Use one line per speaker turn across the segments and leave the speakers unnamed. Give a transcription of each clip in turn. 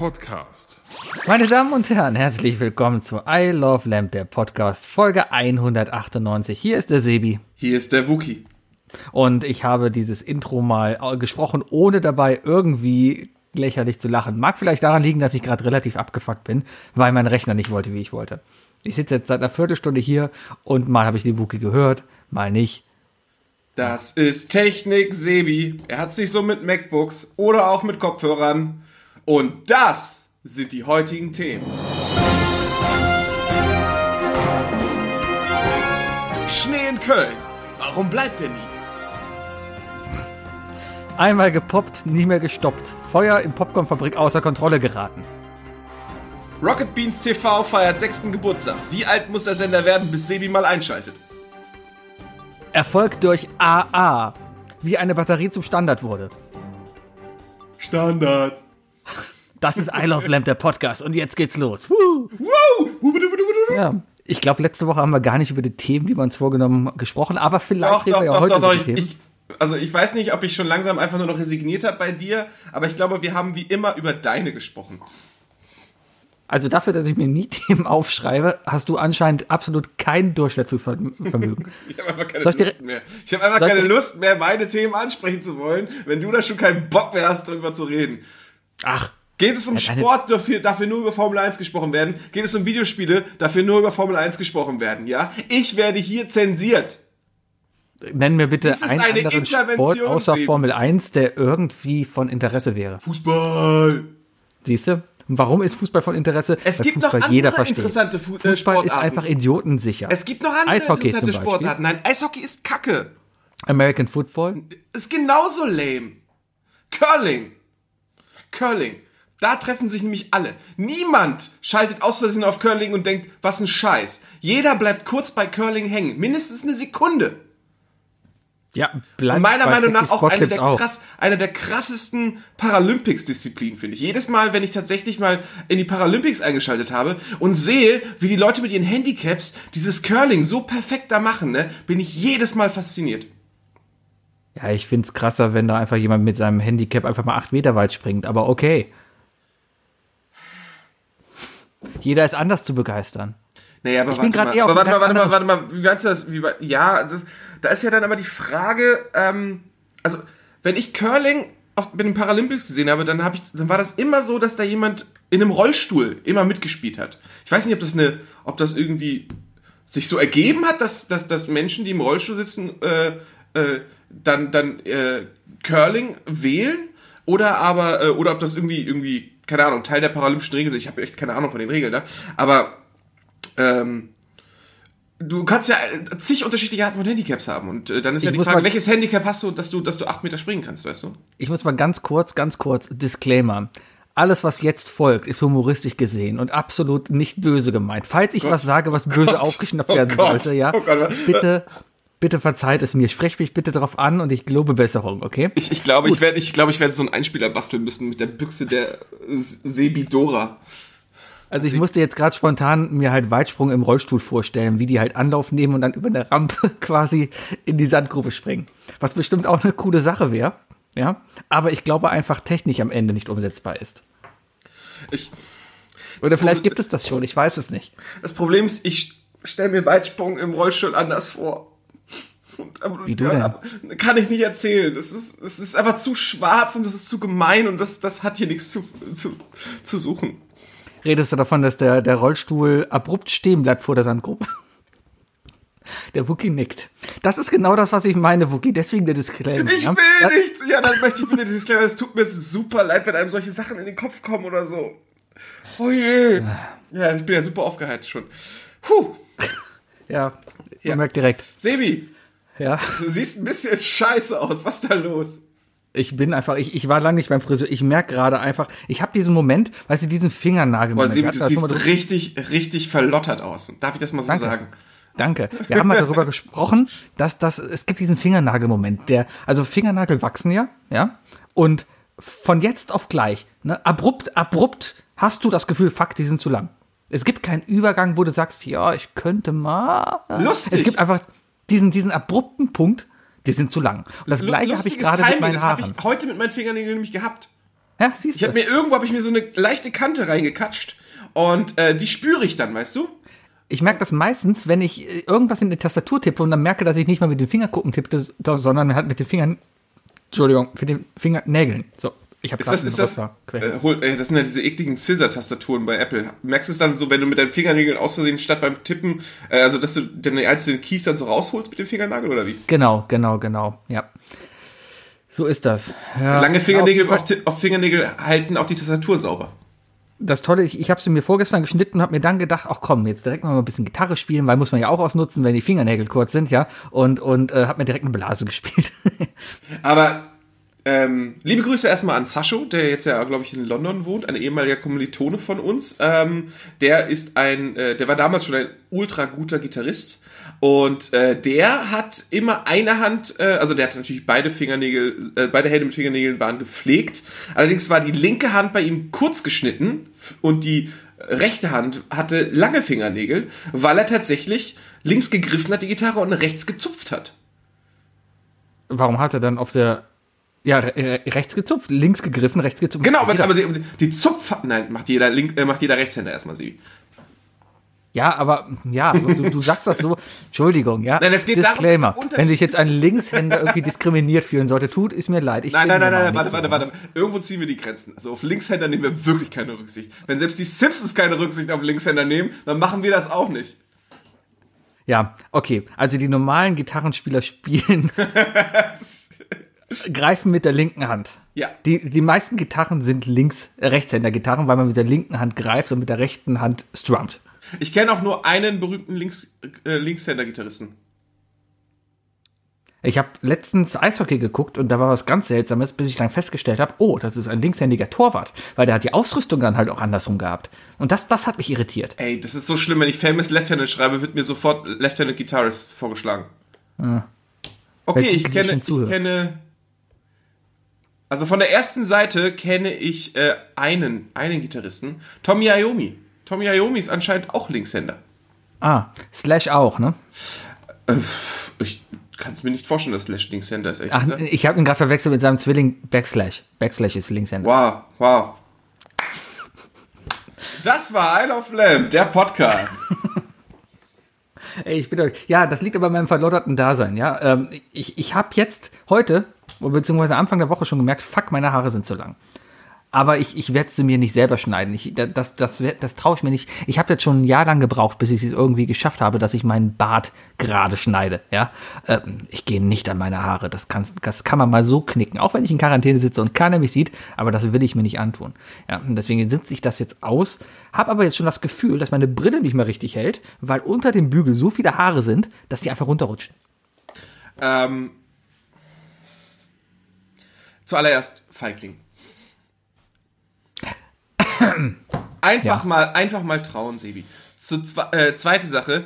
Podcast.
Meine Damen und Herren, herzlich willkommen zu I Love Lamp, der Podcast, Folge 198. Hier ist der Sebi.
Hier ist der Wookie.
Und ich habe dieses Intro mal gesprochen, ohne dabei irgendwie lächerlich zu lachen. Mag vielleicht daran liegen, dass ich gerade relativ abgefuckt bin, weil mein Rechner nicht wollte, wie ich wollte. Ich sitze jetzt seit einer Viertelstunde hier und mal habe ich den Wookie gehört, mal nicht.
Das ist Technik Sebi. Er hat sich so mit MacBooks oder auch mit Kopfhörern. Und das sind die heutigen Themen. Schnee in Köln. Warum bleibt er nie?
Einmal gepoppt, nie mehr gestoppt. Feuer in Popcornfabrik außer Kontrolle geraten.
Rocket Beans TV feiert sechsten Geburtstag. Wie alt muss der Sender werden, bis Sebi mal einschaltet?
Erfolg durch AA. Wie eine Batterie zum Standard wurde.
Standard.
Das ist I Love Lamp, der Podcast. Und jetzt geht's los. Woo.
Woo!
Ja, ich glaube, letzte Woche haben wir gar nicht über die Themen, die wir uns vorgenommen, gesprochen. Aber vielleicht
Doch,
reden
doch,
wir ja
doch,
heute
doch,
über
doch. Ich, also ich weiß nicht, ob ich schon langsam einfach nur noch resigniert habe bei dir, aber ich glaube, wir haben wie immer über deine gesprochen.
Also dafür, dass ich mir nie Themen aufschreibe, hast du anscheinend absolut kein Durchsetzungsvermögen.
Ich habe einfach keine Lust mehr. Ich habe einfach keine Lust mehr, meine Themen ansprechen zu wollen, wenn du da schon keinen Bock mehr hast, darüber zu reden.
Ach,
Geht es um Sport, dafür, dafür nur über Formel 1 gesprochen werden? Geht es um Videospiele, dafür nur über Formel 1 gesprochen werden, ja? Ich werde hier zensiert.
nenn mir bitte
ist
einen
eine
anderen Sport außer
Sebi.
Formel 1, der irgendwie von Interesse wäre.
Fußball.
Siehst du? Warum ist Fußball von Interesse?
Es
Weil
gibt noch
Fußball
andere
jeder versteht.
interessante Fu äh,
Fußball ist
Sportarten.
einfach idiotensicher.
Es gibt noch andere
Eishockey
interessante. Sportarten. Nein, Eishockey ist kacke.
American Football.
Ist genauso lame. Curling. Curling. Da treffen sich nämlich alle. Niemand schaltet aus Versehen auf Curling und denkt, was ein Scheiß. Jeder bleibt kurz bei Curling hängen. Mindestens eine Sekunde.
Ja, bleibt
Und meiner Meinung nach auch eine der, krass, eine der krassesten Paralympics-Disziplinen, finde ich. Jedes Mal, wenn ich tatsächlich mal in die Paralympics eingeschaltet habe und sehe, wie die Leute mit ihren Handicaps dieses Curling so perfekt da machen, ne, bin ich jedes Mal fasziniert.
Ja, ich find's krasser, wenn da einfach jemand mit seinem Handicap einfach mal acht Meter weit springt. Aber okay. Jeder ist anders zu begeistern.
Naja, aber
Ich bin
warte mal, aber warte mal, warte mal, warte mal, wie meinst du das? Wie, ja, das, da ist ja dann aber die Frage, ähm, also, wenn ich Curling auf, mit den Paralympics gesehen habe, dann, hab ich, dann war das immer so, dass da jemand in einem Rollstuhl immer mitgespielt hat. Ich weiß nicht, ob das eine, ob das irgendwie sich so ergeben hat, dass, dass, dass Menschen, die im Rollstuhl sitzen, äh, äh, dann, dann äh, Curling wählen oder aber, äh, oder ob das irgendwie, irgendwie, keine Ahnung, Teil der paralympischen Regeln ist. Ich habe echt keine Ahnung von den Regeln da. Aber ähm, du kannst ja zig unterschiedliche Arten von Handicaps haben. Und äh, dann ist ja
Ich
die
muss
Frage, welches Handicap hast du, dass du, dass du acht Meter springen kannst, weißt du?
Ich muss mal ganz kurz, ganz kurz, Disclaimer. Alles, was jetzt folgt, ist humoristisch gesehen und absolut nicht böse gemeint. Falls ich was sage, was böse
Gott.
aufgeschnappt
Oh
werden
Gott.
sollte, ja,
Oh Gott.
bitte, bitte verzeiht es mir. Sprecht mich bitte darauf an und ich gelobe Besserung, okay?
Ich, ich glaube, ich werde, ich glaube, ich werde so einen Einspieler basteln müssen mit der Büchse der Sebidora.
Also ich musste jetzt gerade spontan mir halt Weitsprung im Rollstuhl vorstellen, wie die halt Anlauf nehmen und dann über eine Rampe quasi in die Sandgrube springen. Was bestimmt auch eine coole Sache wäre, ja. Aber ich glaube einfach technisch am Ende nicht umsetzbar ist.
Ich,
Oder vielleicht
Problem-
gibt es das schon, ich weiß es nicht.
das Problem ist, ich stelle mir Weitsprung im Rollstuhl anders vor. Und, aber,
Wie du denn?
aber kann ich nicht erzählen. Es ist, es ist einfach zu schwarz und es ist zu gemein und das, das hat hier nichts zu, zu, zu suchen.
Redest du davon, dass der, der Rollstuhl abrupt stehen bleibt vor der Sandgrube? Der Wookie nickt. Das ist genau das, was ich meine, Wookie. Deswegen der Disclaimer.
Ich
ja?
will
Ja,
nichts. Ja, dann möchte ich bitte dieses Disclaimer. Es tut mir super leid, wenn einem solche Sachen in den Kopf kommen oder so. Oh je. Ja, ich bin ja super aufgeheizt schon. Puh.
Ja, ihr merkt direkt.
Sebi,
Ja.
du siehst ein bisschen scheiße aus. Was ist da los?
Ich bin einfach, ich, ich war lange nicht beim Friseur. Ich merke gerade einfach, ich habe diesen Moment, weißt du, diesen Fingernagel.
Boah, Sebi, du siehst richtig, richtig verlottert aus. Darf ich das mal so
Danke.
sagen?
Danke. Wir haben mal darüber gesprochen, dass das, es gibt diesen Fingernagelmoment, der, also Fingernagel wachsen ja, ja, und von jetzt auf gleich, ne, abrupt, abrupt hast du das Gefühl, fuck, die sind zu lang. Es gibt keinen Übergang, wo du sagst, ja, ich könnte mal.
Lustig.
Es gibt einfach diesen, diesen abrupten Punkt, die sind zu lang. Und das
Lu-
gleiche habe ich gerade mit meinen
das habe
Haaren.
ich heute mit meinen Fingernägeln nämlich gehabt.
Ja, siehst
Ich habe
du.
mir irgendwo habe ich mir so eine leichte Kante reingekatscht und äh, die spüre ich dann, weißt du?
Ich merke das meistens, wenn ich äh, irgendwas in die Tastatur tippe und dann merke, dass ich nicht mal mit den Fingerkuppen tippte, sondern halt mit den Fingern, Entschuldigung, mit den Fingernägeln. So, ich habe
Ist das, das, äh, hol- äh, das sind ja diese ekligen Scissor-Tastaturen bei Apple. Merkst du es dann so, wenn du mit deinen Fingernägeln aus Versehen statt beim Tippen, äh, also dass du deine einzelnen Keys dann so rausholst mit dem Fingernagel oder wie?
Genau, genau, genau, ja. So ist das. Ja,
Lange Fingernägel
auf-
auf, auf Fingernägel halten auch die Tastatur sauber.
das Tolle, ich, ich habe sie mir vorgestern geschnitten und habe mir dann gedacht, ach komm, jetzt direkt mal ein bisschen Gitarre spielen, weil muss man ja auch ausnutzen, wenn die Fingernägel kurz sind, ja. Und, und äh, habe mir direkt eine Blase gespielt.
Aber ähm, liebe Grüße erstmal an Sascho, der jetzt ja, glaube ich, in London wohnt, ein ehemaliger Kommilitone von uns. Ähm, der ist ein, äh, der war damals schon ein ultra guter Gitarrist. Und äh, der hat immer eine Hand, äh, also der hat natürlich beide Fingernägel, äh, beide Hände mit Fingernägeln waren gepflegt. Allerdings war die linke Hand bei ihm kurz geschnitten und die rechte Hand hatte lange Fingernägel, weil er tatsächlich links gegriffen hat, die Gitarre und rechts gezupft hat.
Warum hat er dann auf der, ja, re re- rechts gezupft, links gegriffen, rechts gezupft?
Genau, aber, aber die, die Zupf... Nein, macht jeder, Link, äh, macht jeder Rechtshänder erstmal, Sibi.
Ja, aber ja, du, du sagst das so. Entschuldigung, ja.
Nein, es geht darum,
Disclaimer.
Unterschied-
Wenn sich jetzt ein Linkshänder irgendwie diskriminiert fühlen sollte, tut es mir leid. Ich
Nein, nein, nein, nein, warte, warte, warte. Irgendwo ziehen wir die Grenzen. Also auf Linkshänder nehmen wir wirklich keine Rücksicht. Wenn selbst die Simpsons keine Rücksicht auf Linkshänder nehmen, dann machen wir das auch nicht.
Ja, okay. Also die normalen Gitarrenspieler spielen, greifen mit der linken Hand.
Ja.
Die, die meisten Gitarren sind links, äh, Rechtshänder-Gitarren, weil man mit der linken Hand greift und mit der rechten Hand strummt.
Ich kenne auch nur einen berühmten Links, äh, Linkshänder-Gitarristen.
Ich habe letztens Eishockey geguckt und da war was ganz Seltsames, bis ich dann festgestellt habe, oh, das ist ein linkshändiger Torwart, weil der hat die Ausrüstung dann halt auch andersrum gehabt. Und das, das hat mich irritiert.
Ey, das ist so schlimm, wenn ich Famous Left-Handed schreibe, wird mir sofort Left-Handed Guitarist vorgeschlagen. Okay,
Weil
ich
die
kenne, ich kenne. Also von der ersten Seite kenne ich äh, einen, einen Gitarristen, Tommy Iommi. Tommy Iommi ist anscheinend auch Linkshänder.
Ah, Slash auch, ne?
Ich kann es mir nicht vorstellen, dass Slash Linkshänder ist.
Ach,
gesagt.
ich habe ihn gerade verwechselt mit seinem Zwilling Backslash. Backslash ist Linkshänder.
Wow, wow. Das war Isle of Lamb, der Podcast.
Ey, ich bin euch. Ja, das liegt aber an meinem verlotterten Dasein, ja. Ähm, ich ich habe jetzt heute, beziehungsweise Anfang der Woche schon gemerkt, fuck, meine Haare sind zu lang. Aber ich, ich werde sie mir nicht selber schneiden. Ich, da- das das, das, traue ich mir nicht. Ich habe jetzt schon ein Jahr lang gebraucht, bis ich es irgendwie geschafft habe, dass ich meinen Bart gerade schneide. Ja, ähm, Ich gehe nicht an meine Haare. Das kann, das kann man mal so knicken. Auch wenn ich in Quarantäne sitze und keiner mich sieht. Aber das will ich mir nicht antun. Ja, deswegen sitze ich das jetzt aus. Habe aber jetzt schon das Gefühl, dass meine Brille nicht mehr richtig hält, weil unter dem Bügel so viele Haare sind, dass die einfach runterrutschen.
ähm, zuallererst Feigling. Einfach
Ja.
mal, einfach mal trauen, Sebi. Zu, äh, zweite Sache,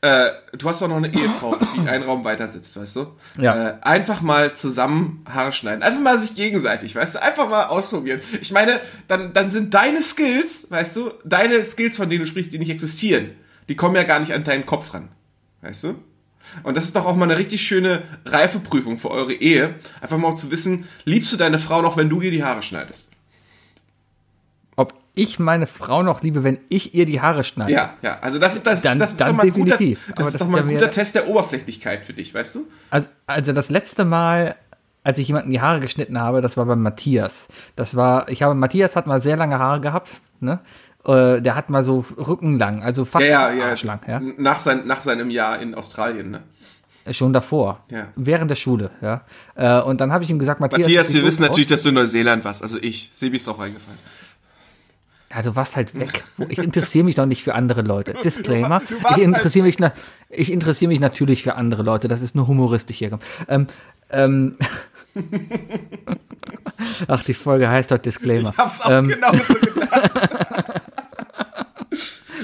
äh, du hast doch noch eine Ehefrau, die einen Raum weiter sitzt, weißt du?
Ja.
Äh, einfach mal zusammen Haare schneiden. Einfach mal sich gegenseitig, weißt du? Einfach mal ausprobieren. Ich meine, dann, dann sind deine Skills, weißt du, deine Skills, von denen du sprichst, die nicht existieren, die kommen ja gar nicht an deinen Kopf ran. Weißt du? Und das ist doch auch mal eine richtig schöne Reifeprüfung für eure Ehe. Einfach mal zu wissen, liebst du deine Frau noch, wenn du ihr die Haare schneidest?
Ob ich meine Frau noch liebe, wenn ich ihr die Haare schneide?
Ja, ja. Also das ist das,
Dann-
das ist
dann
doch mal ein guter, das ist
das
doch mal ein guter Test der Oberflächlichkeit für dich, weißt du?
Also, also das letzte Mal, als ich jemanden die Haare geschnitten habe, das war bei Matthias. Das war, ich habe, Matthias hat mal sehr lange Haare gehabt, ne? Äh, Der hat mal so rückenlang, also fast
Ja, ja,
arschlang, ja.
Nach, sein, nach seinem Jahr in Australien, ne?
Schon davor.
Ja.
Während der Schule, ja. Äh, Und dann habe ich ihm gesagt, Matthias.
Matthias, wir wissen natürlich, dass du in Neuseeland warst. Also ich, Sebi ist drauf reingefallen.
Ja, du warst halt weg. Ich interessiere mich doch nicht für andere Leute. Disclaimer.
du
ich
halt
interessiere mich, na, ich interessiere mich natürlich für andere Leute. Das ist nur humoristisch hier. Ähm, ähm, Ach, die Folge heißt doch Disclaimer.
Ich hab's auch
Ähm,
genau so gedacht.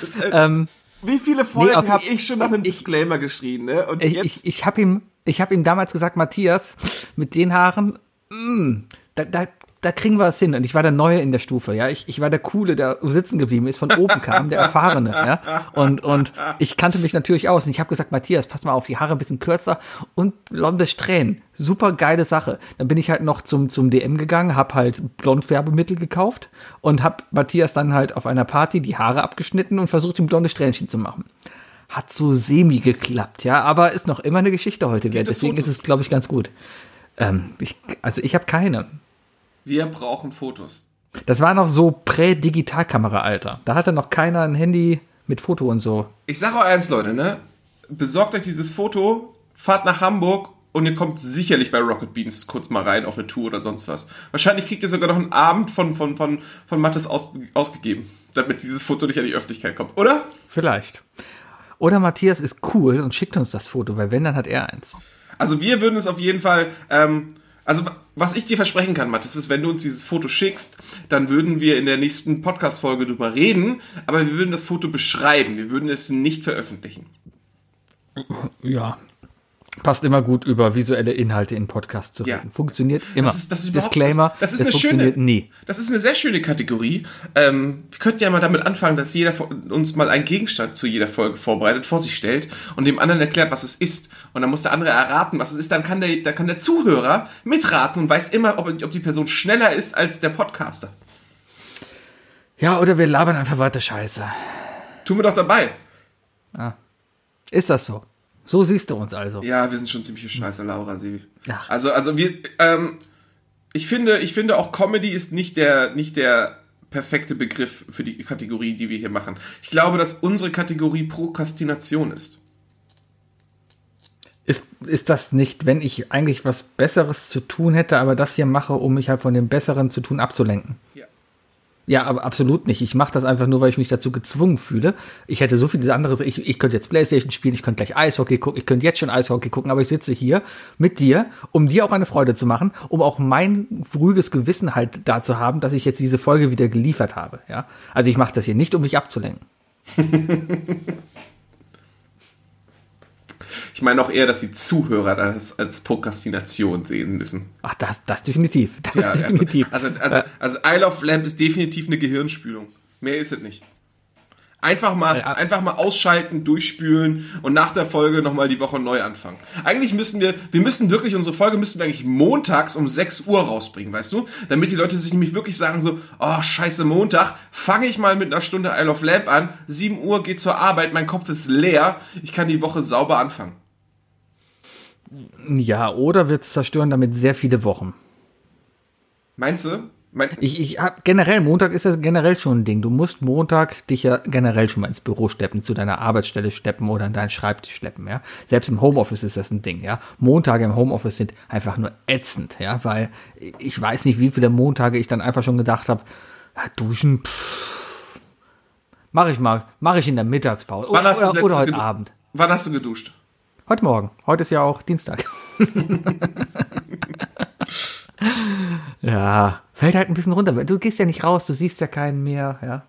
Das, äh,
ähm,
Wie viele Folgen
auf-
habe ich schon nach einem
ich-
Disclaimer geschrieben, ne? Und
ich,
jetzt,
ich, ich habe ihm, ich habe ihm damals gesagt, Matthias, mit den Haaren, mm, da, da, da kriegen wir es hin. Und ich war der Neue in der Stufe, ja. Ich, ich war der Coole, der sitzen geblieben ist, von oben kam, der Erfahrene, ja. Und, und ich kannte mich natürlich aus. Und ich habe gesagt, Matthias, pass mal auf, die Haare ein bisschen kürzer und blonde Strähnen. Super geile Sache. Dann bin ich halt noch zum, zum DM gegangen, hab halt Blondfärbemittel gekauft und hab Matthias dann halt auf einer Party die Haare abgeschnitten und versucht, ihm blonde Strähnchen zu machen. Hat so semi geklappt, ja. Aber ist noch immer eine Geschichte heute wert.
es
Deswegen ist es, glaube ich, ganz gut. Ähm, ich, also ich habe keine.
Wir brauchen Fotos.
Das war noch so Prä-Digitalkamera-Alter. Da hatte noch keiner ein Handy mit Foto und so.
Ich sage euch eins, Leute, ne? Besorgt euch dieses Foto, fahrt nach Hamburg und ihr kommt sicherlich bei Rocket Beans kurz mal rein auf eine Tour oder sonst was. Wahrscheinlich kriegt ihr sogar noch einen Abend von, von, von, von Mattes aus, ausgegeben, damit dieses Foto nicht an die Öffentlichkeit kommt, oder?
Vielleicht. Oder Matthias ist cool und schickt uns das Foto, weil wenn, dann hat er eins.
Also wir würden es auf jeden Fall, ähm, also was ich dir versprechen kann, Mathis, ist, wenn du uns dieses Foto schickst, dann würden wir in der nächsten Podcast-Folge drüber reden, aber wir würden das Foto beschreiben, wir würden es nicht veröffentlichen.
Ja. Passt immer gut über visuelle Inhalte in Podcasts zu
Ja.
reden. Funktioniert immer.
Das ist, das ist
Disclaimer,
das ist
es
eine
funktioniert
schöne,
nie.
Das ist eine sehr schöne Kategorie. Ähm, wir könnten ja mal damit anfangen, dass jeder von uns mal einen Gegenstand zu jeder Folge vorbereitet, vor sich stellt und dem anderen erklärt, was es ist. Und dann muss der andere erraten, was es ist. Dann kann der, dann kann der Zuhörer mitraten und weiß immer, ob, ob die Person schneller ist als der Podcaster.
Ja, oder wir labern einfach weiter Scheiße.
Tun wir doch dabei.
Ist das so? So siehst du uns also.
Ja, wir sind schon ziemlich scheiße, Laura.
Ach.
Also, also wir, ähm, ich finde, ich finde auch Comedy ist nicht der, nicht der perfekte Begriff für die Kategorie, die wir hier machen. Ich glaube, dass unsere Kategorie Prokrastination ist.
Ist, ist das nicht, wenn ich eigentlich was Besseres zu tun hätte, aber das hier mache, um mich halt von dem Besseren zu tun abzulenken?
Ja.
Ja, aber absolut nicht. Ich mache das einfach nur, weil ich mich dazu gezwungen fühle. Ich hätte so viele andere. Ich, ich könnte jetzt Playstation spielen, ich könnte gleich Eishockey gucken, ich könnte jetzt schon Eishockey gucken, aber ich sitze hier mit dir, um dir auch eine Freude zu machen, um auch mein ruhiges Gewissen halt da zu haben, dass ich jetzt diese Folge wieder geliefert habe. Ja, also ich mache das hier nicht, um mich abzulenken.
Ich meine auch eher, dass die Zuhörer das als Prokrastination sehen müssen.
Ach, das, das definitiv. Das
Ja,
definitiv.
Also, also, also, also Isle of Lamp ist definitiv eine Gehirnspülung. Mehr ist es nicht. Einfach mal,
Ja.
einfach mal ausschalten, durchspülen und nach der Folge nochmal die Woche neu anfangen. Eigentlich müssen wir, wir müssen wirklich, unsere Folge müssen wir eigentlich montags um 6 Uhr rausbringen, weißt du? Damit die Leute sich nämlich wirklich sagen so, oh, scheiße, Montag, fange ich mal mit einer Stunde Isle of Lamp an, 7 Uhr geht zur Arbeit, mein Kopf ist leer, ich kann die Woche sauber anfangen.
ja, oder wir zerstören damit sehr viele Wochen.
Meinst du? Mein,
Ich, ich hab generell, Montag ist das generell schon ein Ding. Du musst Montag dich ja generell schon mal ins Büro steppen, zu deiner Arbeitsstelle steppen oder an deinen Schreibtisch schleppen, ja. Selbst im Homeoffice ist das ein Ding, ja. Montage im Homeoffice sind einfach nur ätzend, ja, weil ich weiß nicht, wie viele Montage ich dann einfach schon gedacht habe, ja, duschen, pff, mach ich mal, mach ich in der Mittagspause oder, oder, oder heute Abend.
wann hast du geduscht?
Heute Morgen. Heute ist ja auch Dienstag. ja, fällt halt ein bisschen runter. Du gehst ja nicht raus, du siehst ja keinen mehr, ja.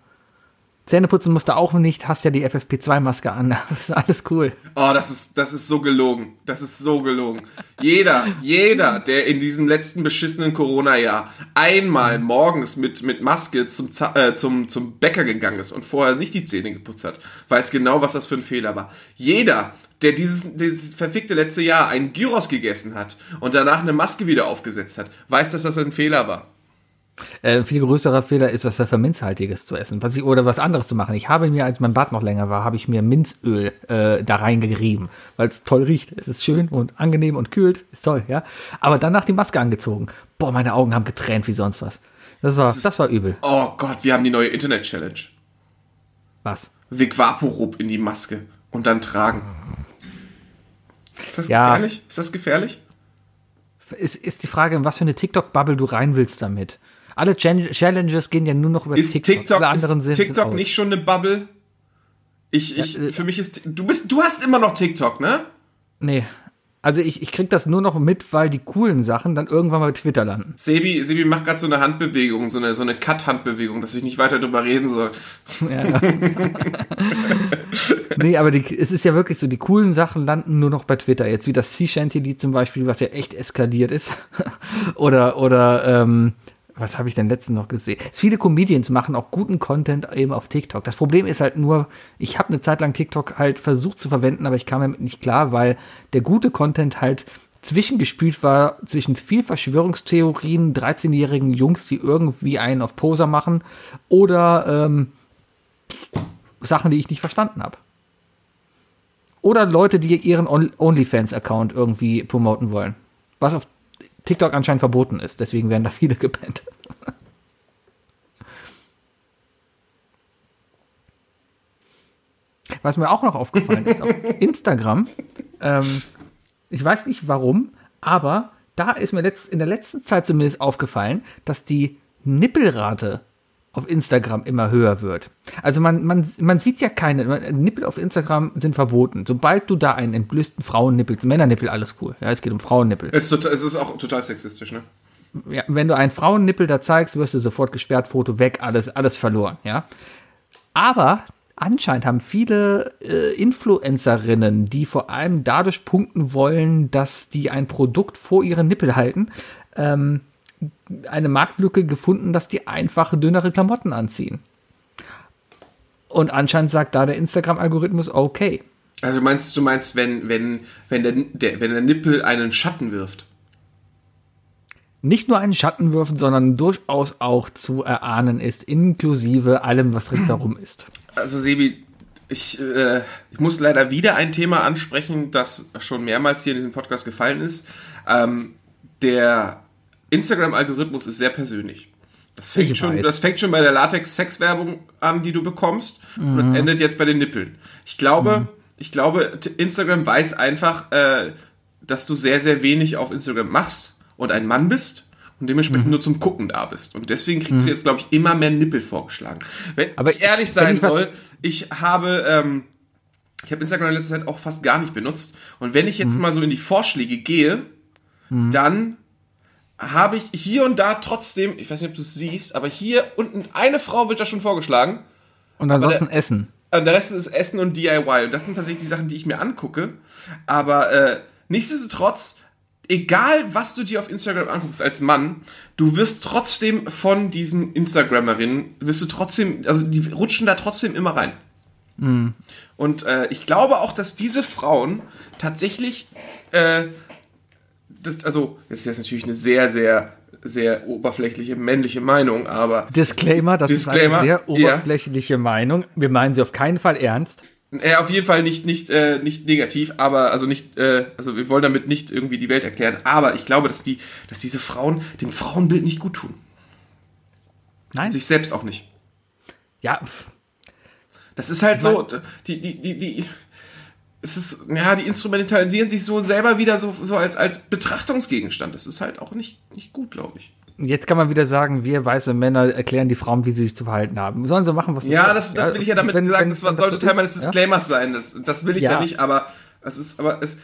Zähneputzen musst du auch nicht, hast ja die FFP2-Maske an. Das ist alles cool.
Oh, das ist, das ist so gelogen. Das ist so gelogen. Jeder, jeder, der in diesem letzten beschissenen Corona-Jahr einmal morgens mit, mit Maske zum, äh, zum, zum Bäcker gegangen ist und vorher nicht die Zähne geputzt hat, weiß genau, was das für ein Fehler war. Jeder, der dieses, dieses verfickte letzte Jahr einen Gyros gegessen hat und danach eine Maske wieder aufgesetzt hat, weiß, dass das ein Fehler war.
Äh, ein viel größerer Fehler ist, was Pfefferminzhaltiges zu essen. Was ich, oder was anderes zu machen. Ich habe mir, als mein Bad noch länger war, habe ich mir Minzöl äh, da reingerieben, weil es toll riecht. Es ist schön und angenehm und kühlt. Ist toll, ja. Aber danach die Maske angezogen. Boah, meine Augen haben getränt wie sonst was. Das war, das war übel.
Oh Gott, wir haben die neue Internet-Challenge.
Was?
Vaporub in die Maske und dann tragen. Ist das
Ja.
gefährlich? Ist das gefährlich?
Ist, ist die Frage, in was für eine TikTok-Bubble du rein willst damit. Alle Challenges gehen ja nur noch über
Ist
TikTok.
TikTok,
Alle anderen
ist TikTok nicht schon eine Bubble? Ich, ich,
Ja, äh,
für mich ist, du bist, du hast immer noch TikTok, ne?
Nee. Also ich, ich krieg das nur noch mit, weil die coolen Sachen dann irgendwann mal bei Twitter landen.
Sebi, Sebi macht gerade so eine Handbewegung, so eine, so eine Cut-Handbewegung, dass ich nicht weiter drüber reden soll.
Ja. nee, aber die, es ist ja wirklich so, die coolen Sachen landen nur noch bei Twitter. Jetzt wie das Sea Shanty Lied zum Beispiel, was ja echt eskaliert ist. oder, oder, ähm, Was habe ich denn letztens noch gesehen? Viele Comedians machen auch guten Content eben auf TikTok. Das Problem ist halt nur, ich habe eine Zeit lang TikTok halt versucht zu verwenden, aber ich kam damit nicht klar, weil der gute Content halt zwischengespült war zwischen viel Verschwörungstheorien, 13-jährigen Jungs, die irgendwie einen auf Poser machen oder ähm, Sachen, die ich nicht verstanden habe. Oder Leute, die ihren OnlyFans-Account irgendwie promoten wollen. Was auf TikTok anscheinend verboten ist. Deswegen werden da viele gebannt. Was mir auch noch aufgefallen ist, auf Instagram, ähm, ich weiß nicht warum, aber da ist mir letzt, in der letzten Zeit zumindest aufgefallen, dass die Nippelrate auf Instagram immer höher wird. Also man, man, man sieht ja keine, Nippel auf Instagram sind verboten. Sobald du da einen entblößten Frauennippel, Männernippel, alles cool. Ja, es geht um Frauennippel.
Es ist, total, es ist auch total sexistisch, ne?
Ja, wenn du einen Frauennippel da zeigst, wirst du sofort gesperrt, Foto weg, alles, alles verloren, ja. Aber anscheinend haben viele äh, Influencerinnen, die vor allem dadurch punkten wollen, dass die ein Produkt vor ihren Nippel halten, ähm, eine Marktlücke gefunden, dass die einfach dünnere Klamotten anziehen. Und anscheinend sagt da der Instagram-Algorithmus okay.
Also meinst du meinst, wenn, wenn, wenn, der, der, wenn der Nippel einen Schatten wirft?
Nicht nur einen Schatten wirft, sondern durchaus auch zu erahnen ist, inklusive allem, was ringsherum ist.
Also Sebi, ich, äh, ich muss leider wieder ein Thema ansprechen, das schon mehrmals hier in diesem Podcast gefallen ist. Ähm, der Instagram-Algorithmus ist sehr persönlich. Das fängt, schon, das fängt schon bei der Latex-Sex-Werbung an, die du bekommst. Mhm. Und das endet jetzt bei den Nippeln. Ich glaube, mhm. ich glaube, Instagram weiß einfach, äh, dass du sehr, sehr wenig auf Instagram machst und ein Mann bist und dementsprechend mhm. nur zum Gucken da bist. Und deswegen kriegst mhm. du jetzt, glaube ich, immer mehr Nippel vorgeschlagen. Wenn Aber ich ehrlich ich, sein ich soll, ich habe, ähm, ich habe Instagram in letzter Zeit auch fast gar nicht benutzt. Und wenn ich jetzt mhm. mal so in die Vorschläge gehe, mhm. dann habe ich hier und da trotzdem, ich weiß nicht, ob du es siehst, aber hier unten eine Frau wird da schon vorgeschlagen.
Und ansonsten der, Essen.
Und der Rest ist Essen und DIY. Und das sind tatsächlich die Sachen, die ich mir angucke. Aber äh, nichtsdestotrotz, egal was du dir auf Instagram anguckst als Mann, du wirst trotzdem von diesen Instagrammerinnen, wirst du trotzdem, also die rutschen da trotzdem immer rein. Mhm. Und äh, ich glaube auch, dass diese Frauen tatsächlich äh, das, also, das ist jetzt natürlich eine sehr, sehr, sehr oberflächliche männliche Meinung, aber.
Disclaimer, das Disclaimer, ist eine sehr oberflächliche ja. Meinung. Wir meinen sie auf keinen Fall ernst.
Ja, auf jeden Fall nicht, nicht, äh, nicht negativ, aber also nicht, äh, also wir wollen damit nicht irgendwie die Welt erklären, aber ich glaube, dass die, dass diese Frauen dem Frauenbild nicht gut tun. Nein. Und sich selbst auch nicht.
Ja. Pff.
Das ist halt so, die, die, die, die, es ist, ja, die instrumentalisieren sich so selber wieder so, so als, als Betrachtungsgegenstand. Das ist halt auch nicht, nicht gut, glaube ich.
Jetzt kann man wieder sagen, wir weiße Männer erklären die Frauen, wie sie sich zu verhalten haben. Sollen sie machen, was sie
Ja, das, das will ich ja damit wenn, sagen, wenn, das sollte Teil meines Disclaimers ja? sein. Das, das will ich ja. ja nicht, aber es ist, aber es.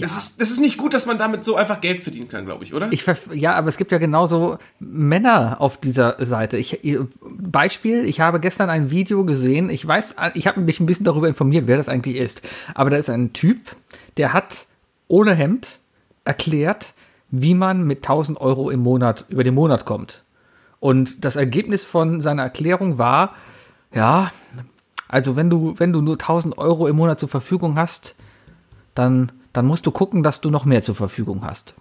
Ja. Es ist, es ist nicht gut, dass man damit so einfach Geld verdienen kann, glaube ich, oder?
Ich, ja, aber es gibt ja genauso Männer auf dieser Seite. Ich, Beispiel, ich habe gestern ein Video gesehen, ich weiß, ich habe mich ein bisschen darüber informiert, wer das eigentlich ist. Aber da ist ein Typ, der hat ohne Hemd erklärt, wie man mit 1000 Euro im Monat, über den Monat kommt. Und das Ergebnis von seiner Erklärung war, ja, also wenn du, wenn du nur 1000 Euro im Monat zur Verfügung hast, dann dann musst du gucken, dass du noch mehr zur Verfügung hast.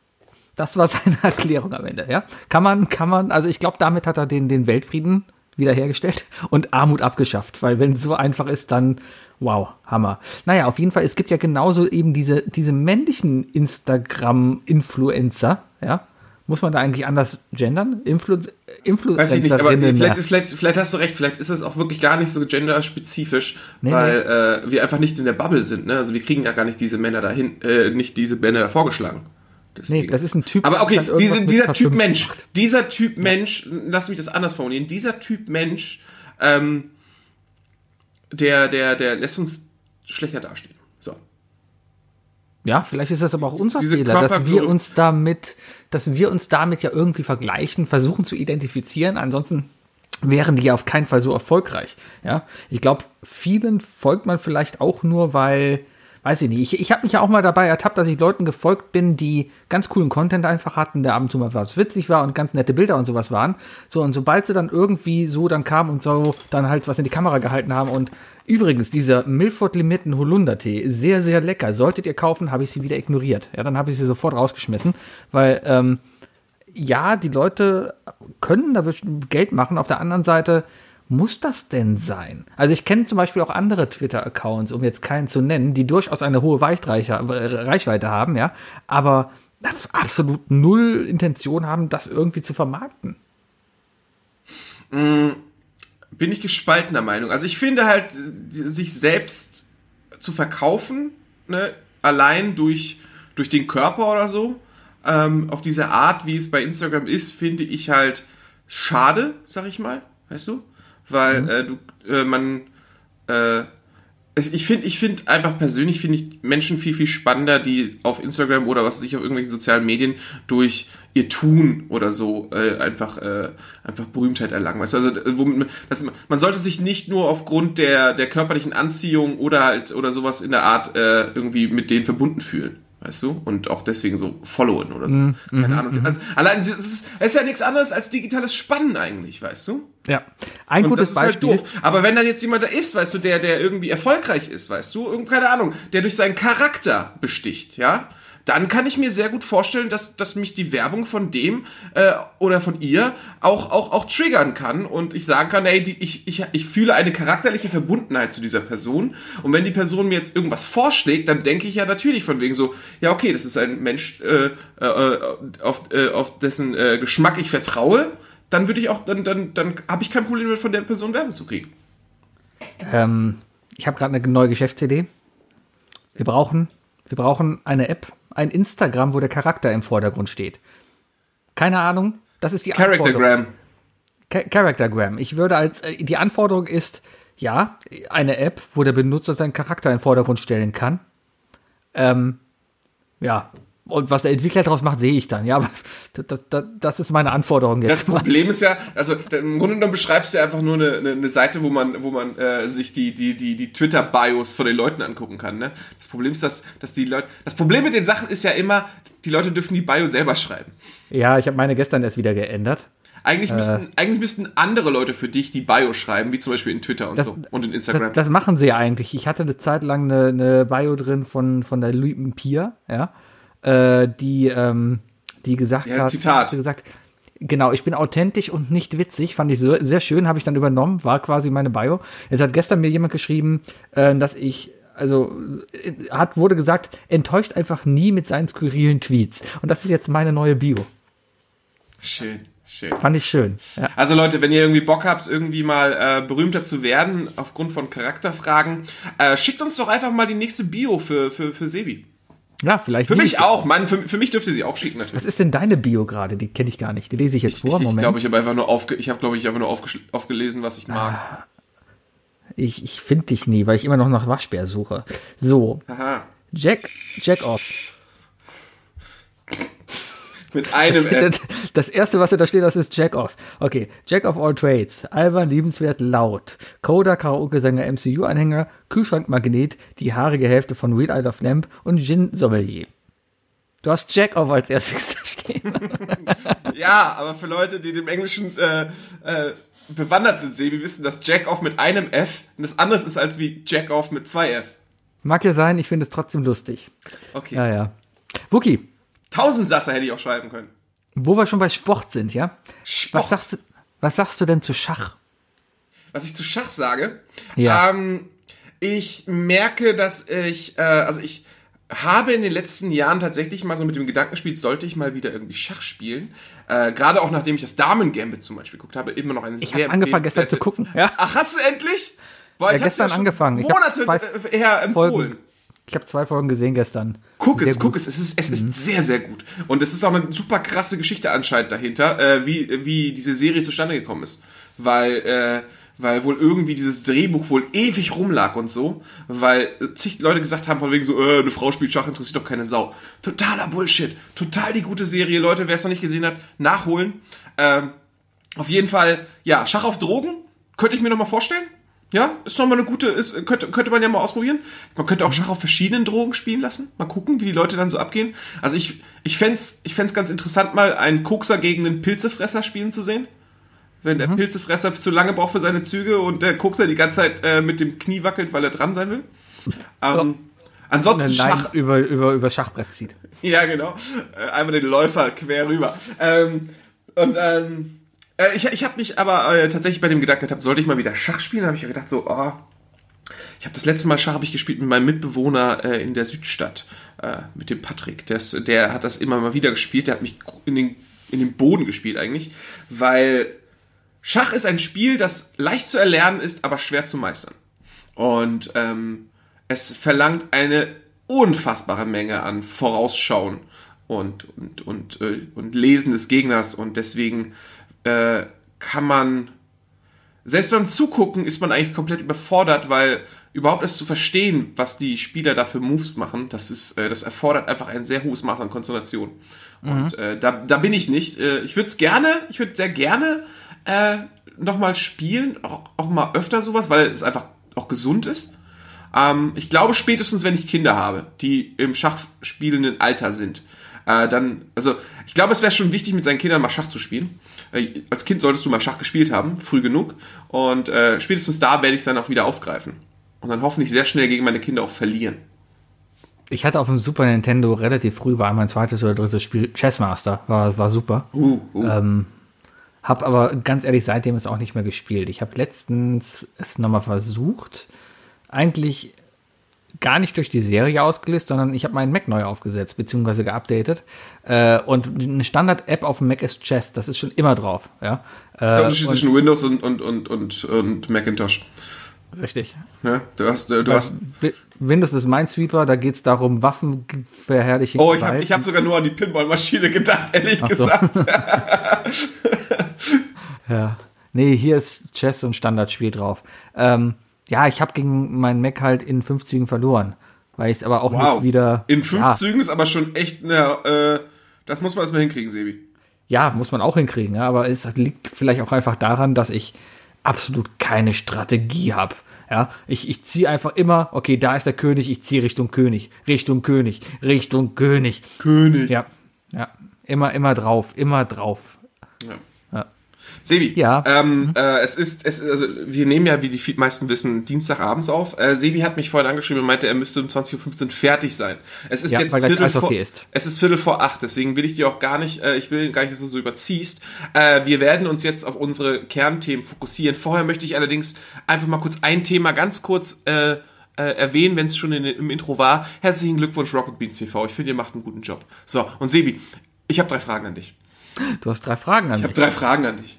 Das war seine Erklärung am Ende, ja. Kann man, kann man, also ich glaube, damit hat er den, den Weltfrieden wiederhergestellt und Armut abgeschafft, weil wenn es so einfach ist, dann wow, Hammer. Naja, auf jeden Fall, es gibt ja genauso eben diese, diese männlichen Instagram-Influencer, ja, muss man da eigentlich anders gendern? Influ Influencer.
Weiß ich nicht, aber vielleicht, vielleicht, vielleicht, hast du recht, vielleicht ist es auch wirklich gar nicht so genderspezifisch, nee, weil nee. Äh, wir einfach nicht in der Bubble sind. Ne? Also wir kriegen ja gar nicht diese Männer dahin, äh, nicht diese Männer da vorgeschlagen.
Deswegen. Nee, das ist ein Typ.
Aber okay, diese, dieser Typ Mensch, macht. dieser Typ Mensch, lass mich das anders formulieren, dieser Typ Mensch, ähm, der, der, der lässt uns schlechter dastehen.
Ja, vielleicht ist das aber auch unser Diese Fehler, dass wir uns damit, dass wir uns damit ja irgendwie vergleichen, versuchen zu identifizieren. Ansonsten wären die ja auf keinen Fall so erfolgreich. Ja, ich glaube, vielen folgt man vielleicht auch nur, weil weiß ich nicht. Ich, ich habe mich ja auch mal dabei ertappt, dass ich Leuten gefolgt bin, die ganz coolen Content einfach hatten, der ab und zu mal was witzig war und ganz nette Bilder und sowas waren. So, und sobald sie dann irgendwie so dann kamen und so dann halt was in die Kamera gehalten haben und übrigens, dieser Milford Limitten Holundertee, sehr, sehr lecker. Solltet ihr kaufen, habe ich sie wieder ignoriert. Ja, dann habe ich sie sofort rausgeschmissen, weil, ähm, ja, die Leute können da Geld machen. Auf der anderen Seite, muss das denn sein? Also ich kenne zum Beispiel auch andere Twitter-Accounts, um jetzt keinen zu nennen, die durchaus eine hohe Reichweite haben, ja, aber absolut null Intention haben, das irgendwie zu vermarkten.
Bin ich gespaltener Meinung. Also ich finde halt, sich selbst zu verkaufen, ne, allein durch, durch den Körper oder so, ähm, auf diese Art, wie es bei Instagram ist, finde ich halt schade, sag ich mal, weißt du? Weil mhm. äh, du, äh, man, äh, ich finde, ich finde einfach persönlich finde ich Menschen viel viel spannender, die auf Instagram oder was weiß ich auf irgendwelchen sozialen Medien durch ihr Tun oder so äh, einfach äh, einfach Berühmtheit erlangen. Weißt du? Also äh, womit, das, man sollte sich nicht nur aufgrund der der körperlichen Anziehung oder halt oder sowas in der Art äh, irgendwie mit denen verbunden fühlen weißt du? Und auch deswegen so followen oder so. Mm, Keine mm, Ahnung. Mm. Also, allein, es ist, es ist ja nichts anderes als digitales Spannen eigentlich, weißt du?
Ja. Ein
und
gutes
das ist Beispiel. Halt doof. Aber wenn dann jetzt jemand da ist, weißt du, der, der irgendwie erfolgreich ist, weißt du, keine Ahnung, der durch seinen Charakter besticht, ja? dann kann ich mir sehr gut vorstellen, dass, dass mich die Werbung von dem äh, oder von ihr auch, auch, auch triggern kann und ich sagen kann, hey, die, ich, ich, ich fühle eine charakterliche Verbundenheit zu dieser Person und wenn die Person mir jetzt irgendwas vorschlägt, dann denke ich ja natürlich von wegen so, ja okay, das ist ein Mensch, äh, äh, auf, äh, auf dessen äh, Geschmack ich vertraue, dann würde ich auch, dann, dann, dann habe ich kein Problem mehr von der Person Werbung zu kriegen.
Ähm, ich habe gerade eine neue Geschäftsidee. Wir brauchen, wir brauchen eine App, ein Instagram, wo der Charakter im Vordergrund steht. Keine Ahnung, das ist die
Charactergram.
Charactergram. Ich würde als, äh, die Anforderung ist, ja, eine App, wo der Benutzer seinen Charakter im Vordergrund stellen kann. Ähm, ja, und was der Entwickler daraus macht, sehe ich dann. Ja, aber das, das, das ist meine Anforderung
jetzt. Das Problem ist ja, also im Grunde genommen beschreibst du einfach nur eine, eine, Seite, wo man, wo man äh, sich die, die, die, die Twitter-Bios von den Leuten angucken kann. Ne? Das Problem ist, dass, dass die Leute. Das Problem mit den Sachen ist ja immer, die Leute dürfen die Bio selber schreiben.
Ja, ich habe meine gestern erst wieder geändert.
Eigentlich müssten, äh, eigentlich müssten andere Leute für dich die Bio schreiben, wie zum Beispiel in Twitter und
das,
so und in Instagram.
Das, das, machen sie ja eigentlich. Ich hatte eine Zeit lang eine, eine Bio drin von, von der Louis Pia, ja äh, die, ähm, die gesagt
ja,
hat,
Zitat.
gesagt, genau, ich bin authentisch und nicht witzig, fand ich so, sehr schön, habe ich dann übernommen, war quasi meine Bio. Es hat gestern mir jemand geschrieben, äh, dass ich also hat wurde gesagt, enttäuscht einfach nie mit seinen skurrilen Tweets. Und das ist jetzt meine neue Bio.
Schön. Schön.
Fand ich schön.
Ja. Also Leute, wenn ihr irgendwie Bock habt, irgendwie mal äh, berühmter zu werden aufgrund von Charakterfragen, äh, schickt uns doch einfach mal die nächste Bio für, für, für Sebi.
Ja, vielleicht.
Für mich auch, Mann. Für, für, mich dürfte sie auch schicken,
natürlich. Was ist denn deine Bio gerade? Die kenne ich gar nicht. Die lese ich jetzt
ich,
vor.
Ich,
Moment.
Ich glaube, ich habe einfach nur aufge ich habe, glaube ich, einfach nur aufgelesen, was ich mag. Ah,
ich ich finde dich nie, weil ich immer noch nach Waschbär suche. So.
Aha.
Jack, Jack off.
Mit einem
das, das erste, was da steht, das ist Jack Off. Okay, Jack of all trades. Albern, liebenswert, laut. Coda, Karaoke-Sänger, MCU-Anhänger, Kühlschrankmagnet, die haarige Hälfte von Real Isle of Lamp und Gin Sommelier. Du hast Jack Off als erstes stehen.
ja, aber für Leute, die dem Englischen äh, äh, bewandert sind, Sebi, wissen, dass Jack Off mit einem F das anderes ist als wie Jack Off mit zwei F.
Mag ja sein, ich finde es trotzdem lustig.
Okay.
Ja, ja. Wookie,
Tausendsasser hätte ich auch schreiben können.
Wo wir schon bei Sport sind, ja?
Sport.
Was sagst du, was sagst du denn zu Schach?
Was ich zu Schach sage?
Ja.
Ähm, ich merke, dass ich, äh, also ich habe in den letzten Jahren tatsächlich mal so mit dem Gedanken gespielt, sollte ich mal wieder irgendwie Schach spielen. Äh, Gerade auch nachdem ich das Damen-Gambit zum Beispiel geguckt habe, immer noch eine
ich
sehr.
Ich habe angefangen gestern zu gucken.
Ja. Ach, hast du endlich?
Boah, ja, gestern ja angefangen.
Monate her empfohlen.
Folgen. Ich habe zwei Folgen gesehen gestern.
Guck es, guck es, es ist, es ist mhm. sehr, sehr gut. Und es ist auch eine super krasse Geschichte anscheinend dahinter, äh, wie, wie diese Serie zustande gekommen ist. Weil, äh, weil wohl irgendwie dieses Drehbuch wohl ewig rumlag und so, weil zig Leute gesagt haben, von wegen so, äh, eine Frau spielt Schach, interessiert doch keine Sau. Totaler Bullshit. Total die gute Serie, Leute, wer es noch nicht gesehen hat, nachholen. Ähm, auf jeden Fall, ja, Schach auf Drogen, könnte ich mir noch mal vorstellen. Ja, ist nochmal eine gute, ist, könnte, könnte man ja mal ausprobieren. Man könnte auch Schach auf verschiedenen Drogen spielen lassen. Mal gucken, wie die Leute dann so abgehen. Also ich, ich fände ich fänd's ganz interessant, mal einen Kokser gegen einen Pilzefresser spielen zu sehen. Wenn der Pilzefresser zu lange braucht für seine Züge und der Kokser die ganze Zeit äh, mit dem Knie wackelt, weil er dran sein will. Ähm, Ansonsten
Nein,
Schach.
über, über, über Schachbrett zieht.
Ja, genau. Äh, einmal den Läufer quer rüber. Ähm, und ähm, äh, ich, ich habe mich aber äh, tatsächlich bei dem Gedanken gehabt, sollte ich mal wieder Schach spielen? habe ich ja gedacht so, oh, ich habe das letzte Mal Schach habe ich gespielt mit meinem Mitbewohner äh, in der Südstadt, äh, mit dem Patrick. Der, ist, der hat das immer mal wieder gespielt. Der hat mich in den, in den Boden gespielt eigentlich, weil Schach ist ein Spiel, das leicht zu erlernen ist, aber schwer zu meistern. Und ähm, es verlangt eine unfassbare Menge an Vorausschauen und, und, und, äh, und Lesen des Gegners. Und deswegen äh, kann man, selbst beim Zugucken ist man eigentlich komplett überfordert, weil überhaupt erst zu verstehen, was die Spieler da für Moves machen, das, ist, äh, das erfordert einfach ein sehr hohes Maß an Konzentration. Und äh, da, da bin ich nicht. Äh, ich würde es gerne, ich würde sehr gerne äh, nochmal spielen, auch, auch mal öfter sowas, weil es einfach auch gesund ist. Ähm, ich glaube spätestens, wenn ich Kinder habe, die im Schachspielenden Alter sind, äh, dann, also ich glaube, es wäre schon wichtig, mit seinen Kindern mal Schach zu spielen. Äh, als Kind solltest du mal Schach gespielt haben, früh genug. Und äh, spätestens da werde ich es dann auch wieder aufgreifen. Und dann hoffentlich sehr schnell gegen meine Kinder auch verlieren.
Ich hatte auf dem Super Nintendo relativ früh, war mein zweites oder drittes Spiel, Chessmaster, war, war super.
Uh, uh.
Ähm, hab aber ganz ehrlich seitdem es auch nicht mehr gespielt. Ich habe letztens es nochmal versucht, eigentlich gar nicht durch die Serie ausgelöst, sondern ich habe meinen Mac neu aufgesetzt bzw. geupdatet. Äh, und eine Standard-App auf dem Mac ist Chess, das ist schon immer drauf. Ja?
das ist der
Äh,
Unterschied zwischen Windows und, und, und, und, und Macintosh.
richtig.
Ne? Du hast, äh, du hast
Wi- Windows ist Minesweeper, da geht es darum, Waffen verherrlichen.
Oh, ich habe ich hab sogar nur an die Pinballmaschine gedacht, ehrlich
so.
gesagt.
Ja. Nee, hier ist Chess und Standardspiel drauf. Ähm, ja, ich habe gegen meinen Mac halt in fünf Zügen verloren. Weil ich es aber auch
Wow.
nicht wieder.
In fünf
ja,
Zügen ist aber schon echt eine, äh, das muss man erstmal hinkriegen, Sebi.
Ja, muss man auch hinkriegen, ja, aber es liegt vielleicht auch einfach daran, dass ich absolut keine Strategie habe. Ja, ich, ich ziehe einfach immer, okay, da ist der König, ich ziehe Richtung König, Richtung König, Richtung König.
König.
Ja, ja, immer, immer drauf, immer drauf.
Ja. Sebi,
Ja.
ähm, äh, es ist, es, also wir nehmen ja, wie die meisten wissen, Dienstagabends auf. Äh, Sebi hat mich vorhin angeschrieben und meinte, er müsste um 20.15 Uhr fertig sein. Es ist
Ja,
jetzt Viertel vor,
ist.
es ist Viertel vor acht, deswegen will ich dir auch gar nicht, äh, ich will gar nicht, dass du so überziehst. Äh, wir werden uns jetzt auf unsere Kernthemen fokussieren. Vorher möchte ich allerdings einfach mal kurz ein Thema ganz kurz äh, äh, erwähnen, wenn es schon in, im Intro war. Herzlichen Glückwunsch, Rocket Beans TV. Ich finde, ihr macht einen guten Job. So, und Sebi, ich habe drei Fragen an dich.
Du hast drei Fragen an
Ich
mich.
habe drei Fragen an dich.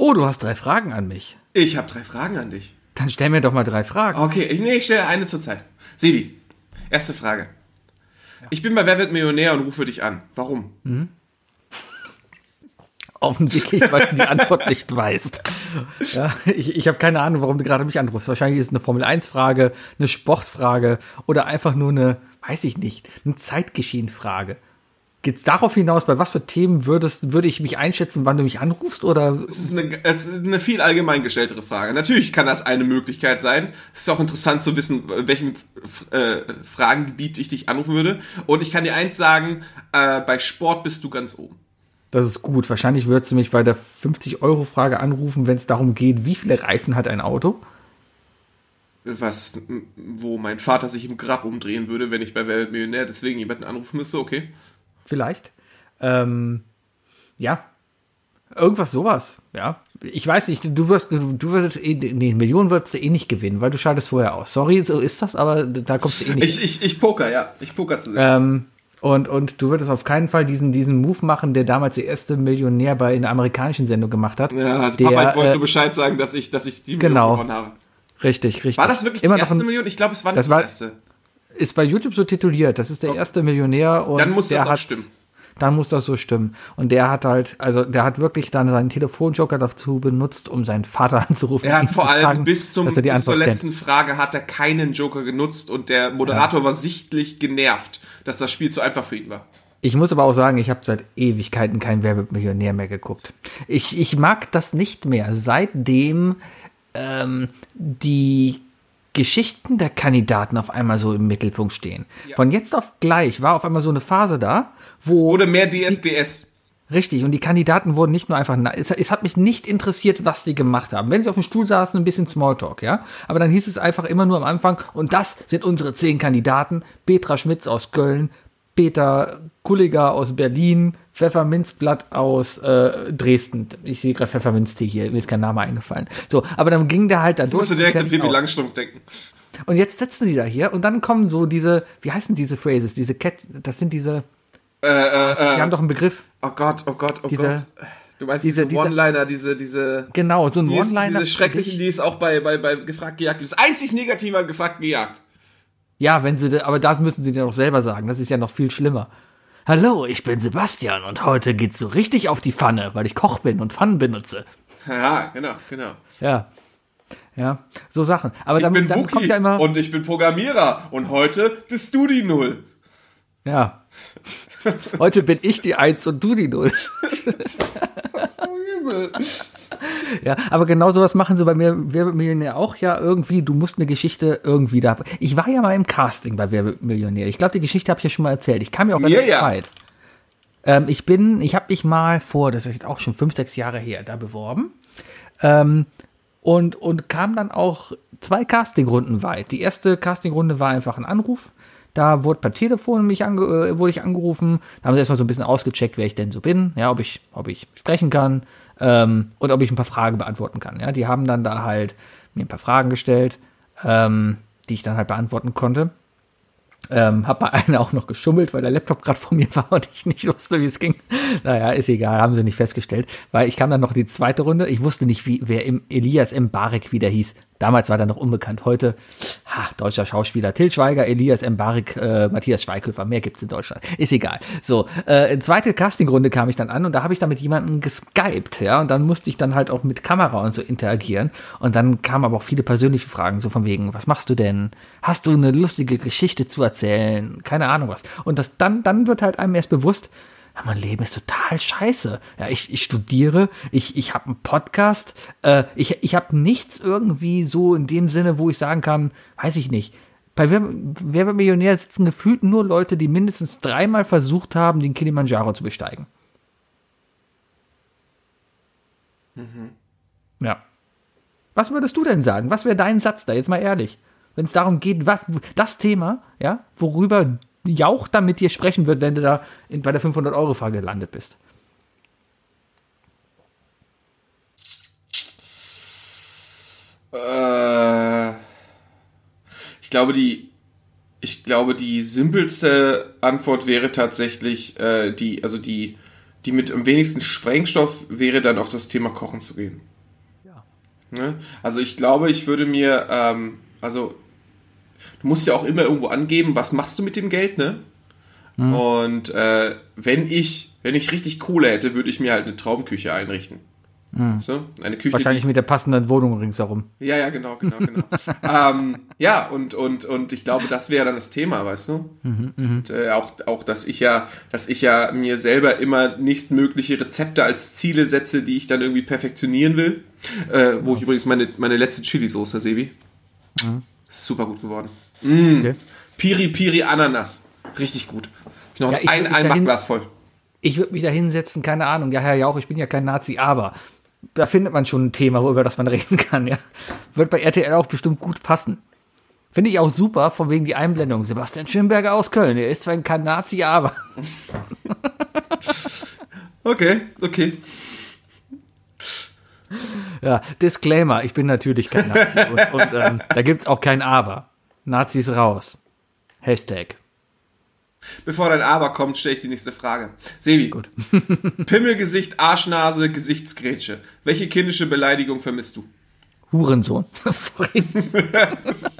Oh, du hast drei Fragen an mich.
Ich habe drei Fragen an dich.
Dann stell mir doch mal drei Fragen.
Okay, ich, nee, ich stelle eine zur Zeit. Sebi, erste Frage. Ich bin bei Wer wird Millionär und rufe dich an. Warum?
Offensichtlich, weil du die Antwort nicht weißt. Ja, ich ich habe keine Ahnung, warum du gerade mich anrufst. Wahrscheinlich ist es eine Formel-1-Frage, eine Sportfrage oder einfach nur eine, weiß ich nicht, eine Zeitgeschehen-Frage. Geht es darauf hinaus, bei was für Themen würdest, würde ich mich einschätzen, wann du mich anrufst? Oder
Es ist, eine, es ist eine viel allgemein gestelltere Frage. Natürlich kann das eine Möglichkeit sein. Es ist auch interessant zu wissen, welchem äh, Fragengebiet ich dich anrufen würde. Und ich kann dir eins sagen, äh, bei Sport bist du ganz oben.
das ist gut. Wahrscheinlich würdest du mich bei der 50-Euro-Frage anrufen, wenn es darum geht, wie viele Reifen hat ein Auto?
Was, wo mein Vater sich im Grab umdrehen würde, wenn ich bei Wer Millionär deswegen jemanden anrufen müsste, okay.
Vielleicht. Ähm, ja. Irgendwas sowas, ja. Ich weiß nicht, du wirst, du, du würdest eh, nee, Millionen würdest du eh nicht gewinnen, weil du schaltest vorher aus. Sorry, so ist das, aber da kommst du eh nicht.
Ich, ich, ich poker, ja. Ich poker zu sehr.
ähm, Und, und du würdest auf keinen Fall diesen, diesen Move machen, der damals der erste Millionär bei einer amerikanischen Sendung gemacht hat.
Ja, also
der,
Papa, ich wollte
äh,
nur Bescheid sagen, dass ich, dass ich die
Genau.
Million gewonnen habe.
Richtig, richtig.
War das wirklich
Immer
die erste
ein,
Million? Ich glaube, es war nicht
Das
die
war-
erste.
Ist bei YouTube so tituliert. Das ist der erste Millionär. Und
Dann muss
der
das auch
hat,
stimmen.
Dann muss das so stimmen. Und der hat halt, also der hat wirklich dann seinen Telefonjoker dazu benutzt, um seinen Vater anzurufen.
Er hat vor allem
fragen,
bis, zum, bis zur
kennt.
letzten Frage hat er keinen Joker genutzt und der Moderator war sichtlich genervt, dass das Spiel zu einfach für ihn war.
Ich muss aber auch sagen, ich habe seit Ewigkeiten kein Wer wird Millionär mehr geguckt. Ich, ich mag das nicht mehr, seitdem ähm, die Geschichten der Kandidaten auf einmal so im Mittelpunkt stehen. Von jetzt auf gleich war auf einmal so eine Phase da, wo
Oder mehr DSDS.
Richtig, und die Kandidaten wurden nicht nur einfach, es, es hat mich nicht interessiert, was die gemacht haben. Wenn sie auf dem Stuhl saßen, ein bisschen Smalltalk, ja. Aber dann hieß es einfach immer nur am Anfang, und das sind unsere zehn Kandidaten. Petra Schmitz aus Köln, Peter Kulliger aus Berlin, Pfefferminzblatt aus äh, Dresden. Ich sehe gerade Pfefferminztee hier, mir ist kein Name eingefallen. So, aber dann ging der halt da durch.
musste direkt an Bibi. Langstrumpf denken.
Und jetzt sitzen die da hier und dann kommen so diese, wie heißen diese Phrases, diese Cat, das sind diese,
Äh, äh,
die
äh,
haben doch einen Begriff.
oh Gott, oh Gott, oh
Diese-
Gott. Du meinst
diese-
diese, One-Liner, diese, diese,
Genau, so ein
die
One-Liner.
diese schrecklichen, die es auch bei, bei, bei Gefragt gejagt gibt. Das einzig Negative an Gefragt gejagt.
Ja, wenn sie, aber das müssen sie dir doch selber sagen. Das ist ja noch viel schlimmer. Hallo, ich bin Sebastian und heute geht's so richtig auf die Pfanne, weil ich Koch bin und Pfannen benutze.
Ja, genau, genau.
Ja. Ja, so Sachen. Aber
Ich
dann,
bin
dann
Wookie
kommt ja immer.
und ich bin Programmierer und heute bist du die Null.
ja. Heute bin ich die Eins und du die Null. Ja, aber genau sowas machen sie bei mir, Wer Millionär auch ja irgendwie. Du musst eine Geschichte irgendwie da. Ich war ja mal im Casting bei Wer Millionär. Ich glaube, die Geschichte habe ich ja schon mal erzählt. Ich kam ja auch
Mir
relativ
ja.
weit. Ähm, ich bin, ich habe mich mal vor, das ist jetzt auch schon fünf, sechs Jahre her, da beworben. Ähm, und, und kam dann auch zwei Castingrunden weit. Die erste Castingrunde war einfach ein Anruf. Da wurde per Telefon mich ange äh, wurde ich angerufen. Da haben sie erstmal so ein bisschen ausgecheckt, wer ich denn so bin, ja, ob ich, ob ich sprechen kann ähm, und ob ich ein paar Fragen beantworten kann. Ja, die haben dann da halt mir ein paar Fragen gestellt, ähm, die ich dann halt beantworten konnte. Ähm, hab bei einer auch noch geschummelt, weil der Laptop gerade vor mir war und ich nicht wusste, wie es ging. Naja, ist egal, haben sie nicht festgestellt. Weil ich kam dann noch die zweite Runde. Ich wusste nicht, wie, wer im Elias M. Barik wieder hieß. Damals war der noch unbekannt. Heute, ha, deutscher Schauspieler Till Schweiger, Elias M. Barik, äh, Matthias Schweighöfer. Mehr gibt's in Deutschland. Ist egal. So, äh, in zweite Castingrunde kam ich dann an und da habe ich dann mit jemandem geskypt, ja. Und dann musste ich dann halt auch mit Kamera und so interagieren. Und dann kamen aber auch viele persönliche Fragen, so von wegen, was machst du denn? Hast du eine lustige Geschichte zu erzählen? Keine Ahnung was. Und das dann, dann wird halt einem erst bewusst, ja, mein Leben ist total scheiße. Ja, ich, ich studiere, ich, ich habe einen Podcast, äh, ich, ich habe nichts irgendwie so in dem Sinne, wo ich sagen kann, weiß ich nicht. Bei Wer, Wer wird Millionär sitzen gefühlt nur Leute, die mindestens dreimal versucht haben, den Kilimanjaro zu besteigen. Ja. Was würdest du denn sagen? Was wäre dein Satz da? Jetzt mal ehrlich. Wenn es darum geht, was, das Thema, ja, worüber Jauch dann mit dir sprechen wird, wenn du da in, bei der 500-Euro-Frage gelandet bist.
Äh, ich glaube, die, ich glaube, die simpelste Antwort wäre tatsächlich äh, die, also die, die mit am wenigsten Sprengstoff wäre dann auf das Thema Kochen zu gehen.
Ja.
Ne? Also ich glaube, ich würde mir, ähm, also du musst ja auch immer irgendwo angeben, was machst du mit dem Geld, ne? Und äh, wenn ich, wenn ich richtig Kohle hätte, würde ich mir halt eine Traumküche einrichten. Weißt du? Eine Küche,
Wahrscheinlich mit der passenden Wohnung ringsherum.
ja, ja, genau, genau, genau. ähm, ja, und, und, und ich glaube, das wäre dann das Thema, weißt du? und äh, auch, auch, dass ich ja, dass ich ja mir selber immer nächstmögliche Rezepte als Ziele setze, die ich dann irgendwie perfektionieren will. Äh, wo ich übrigens meine, meine letzte Chili-Soße, Sebi. Super gut geworden. Mm.
Okay.
Piri Piri Ananas. Richtig gut. Ich noch
Ja, ich
ein, ein
dahin-
Backglas voll.
Ich würde mich da hinsetzen, keine Ahnung. Ja, Herr Jauch, ich bin ja kein Nazi, aber da findet man schon ein Thema, über das man reden kann, ja. Wird bei RTL auch bestimmt gut passen. Finde ich auch super, von wegen die Einblendung. Sebastian Schönberger aus Köln. Er ist zwar kein Nazi, aber.
Okay, okay.
Ja, Disclaimer, ich bin natürlich kein Nazi. und und ähm, da gibt es auch kein Aber. Nazis raus. Hashtag.
Bevor dein Aber kommt, stelle ich die nächste Frage. Sebi,
Gut.
Pimmelgesicht, Arschnase, Gesichtsgrätsche. Welche kindische Beleidigung vermisst du?
Hurensohn. Sorry.
Das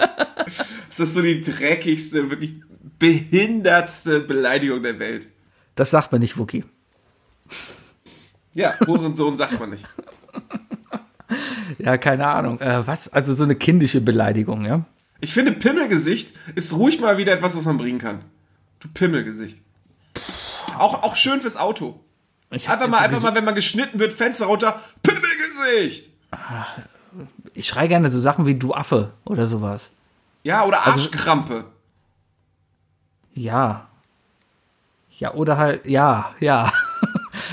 ist so die dreckigste, wirklich behindertste Beleidigung der Welt.
Das sagt man nicht, Wookie.
Ja, Hurensohn sagt man nicht.
Ja, keine Ahnung. Äh, was? Also so eine kindische Beleidigung, ja?
Ich finde, Pimmelgesicht ist ruhig mal wieder etwas, was man bringen kann. Du Pimmelgesicht. Auch, auch schön fürs Auto. Einfach mal, einfach mal, wenn man geschnitten wird, Fenster runter, Pimmelgesicht!
Ich schreie gerne so Sachen wie du Affe oder sowas.
Ja, oder
Also-
Arschkrampe.
Ja. Ja, oder halt, ja, ja.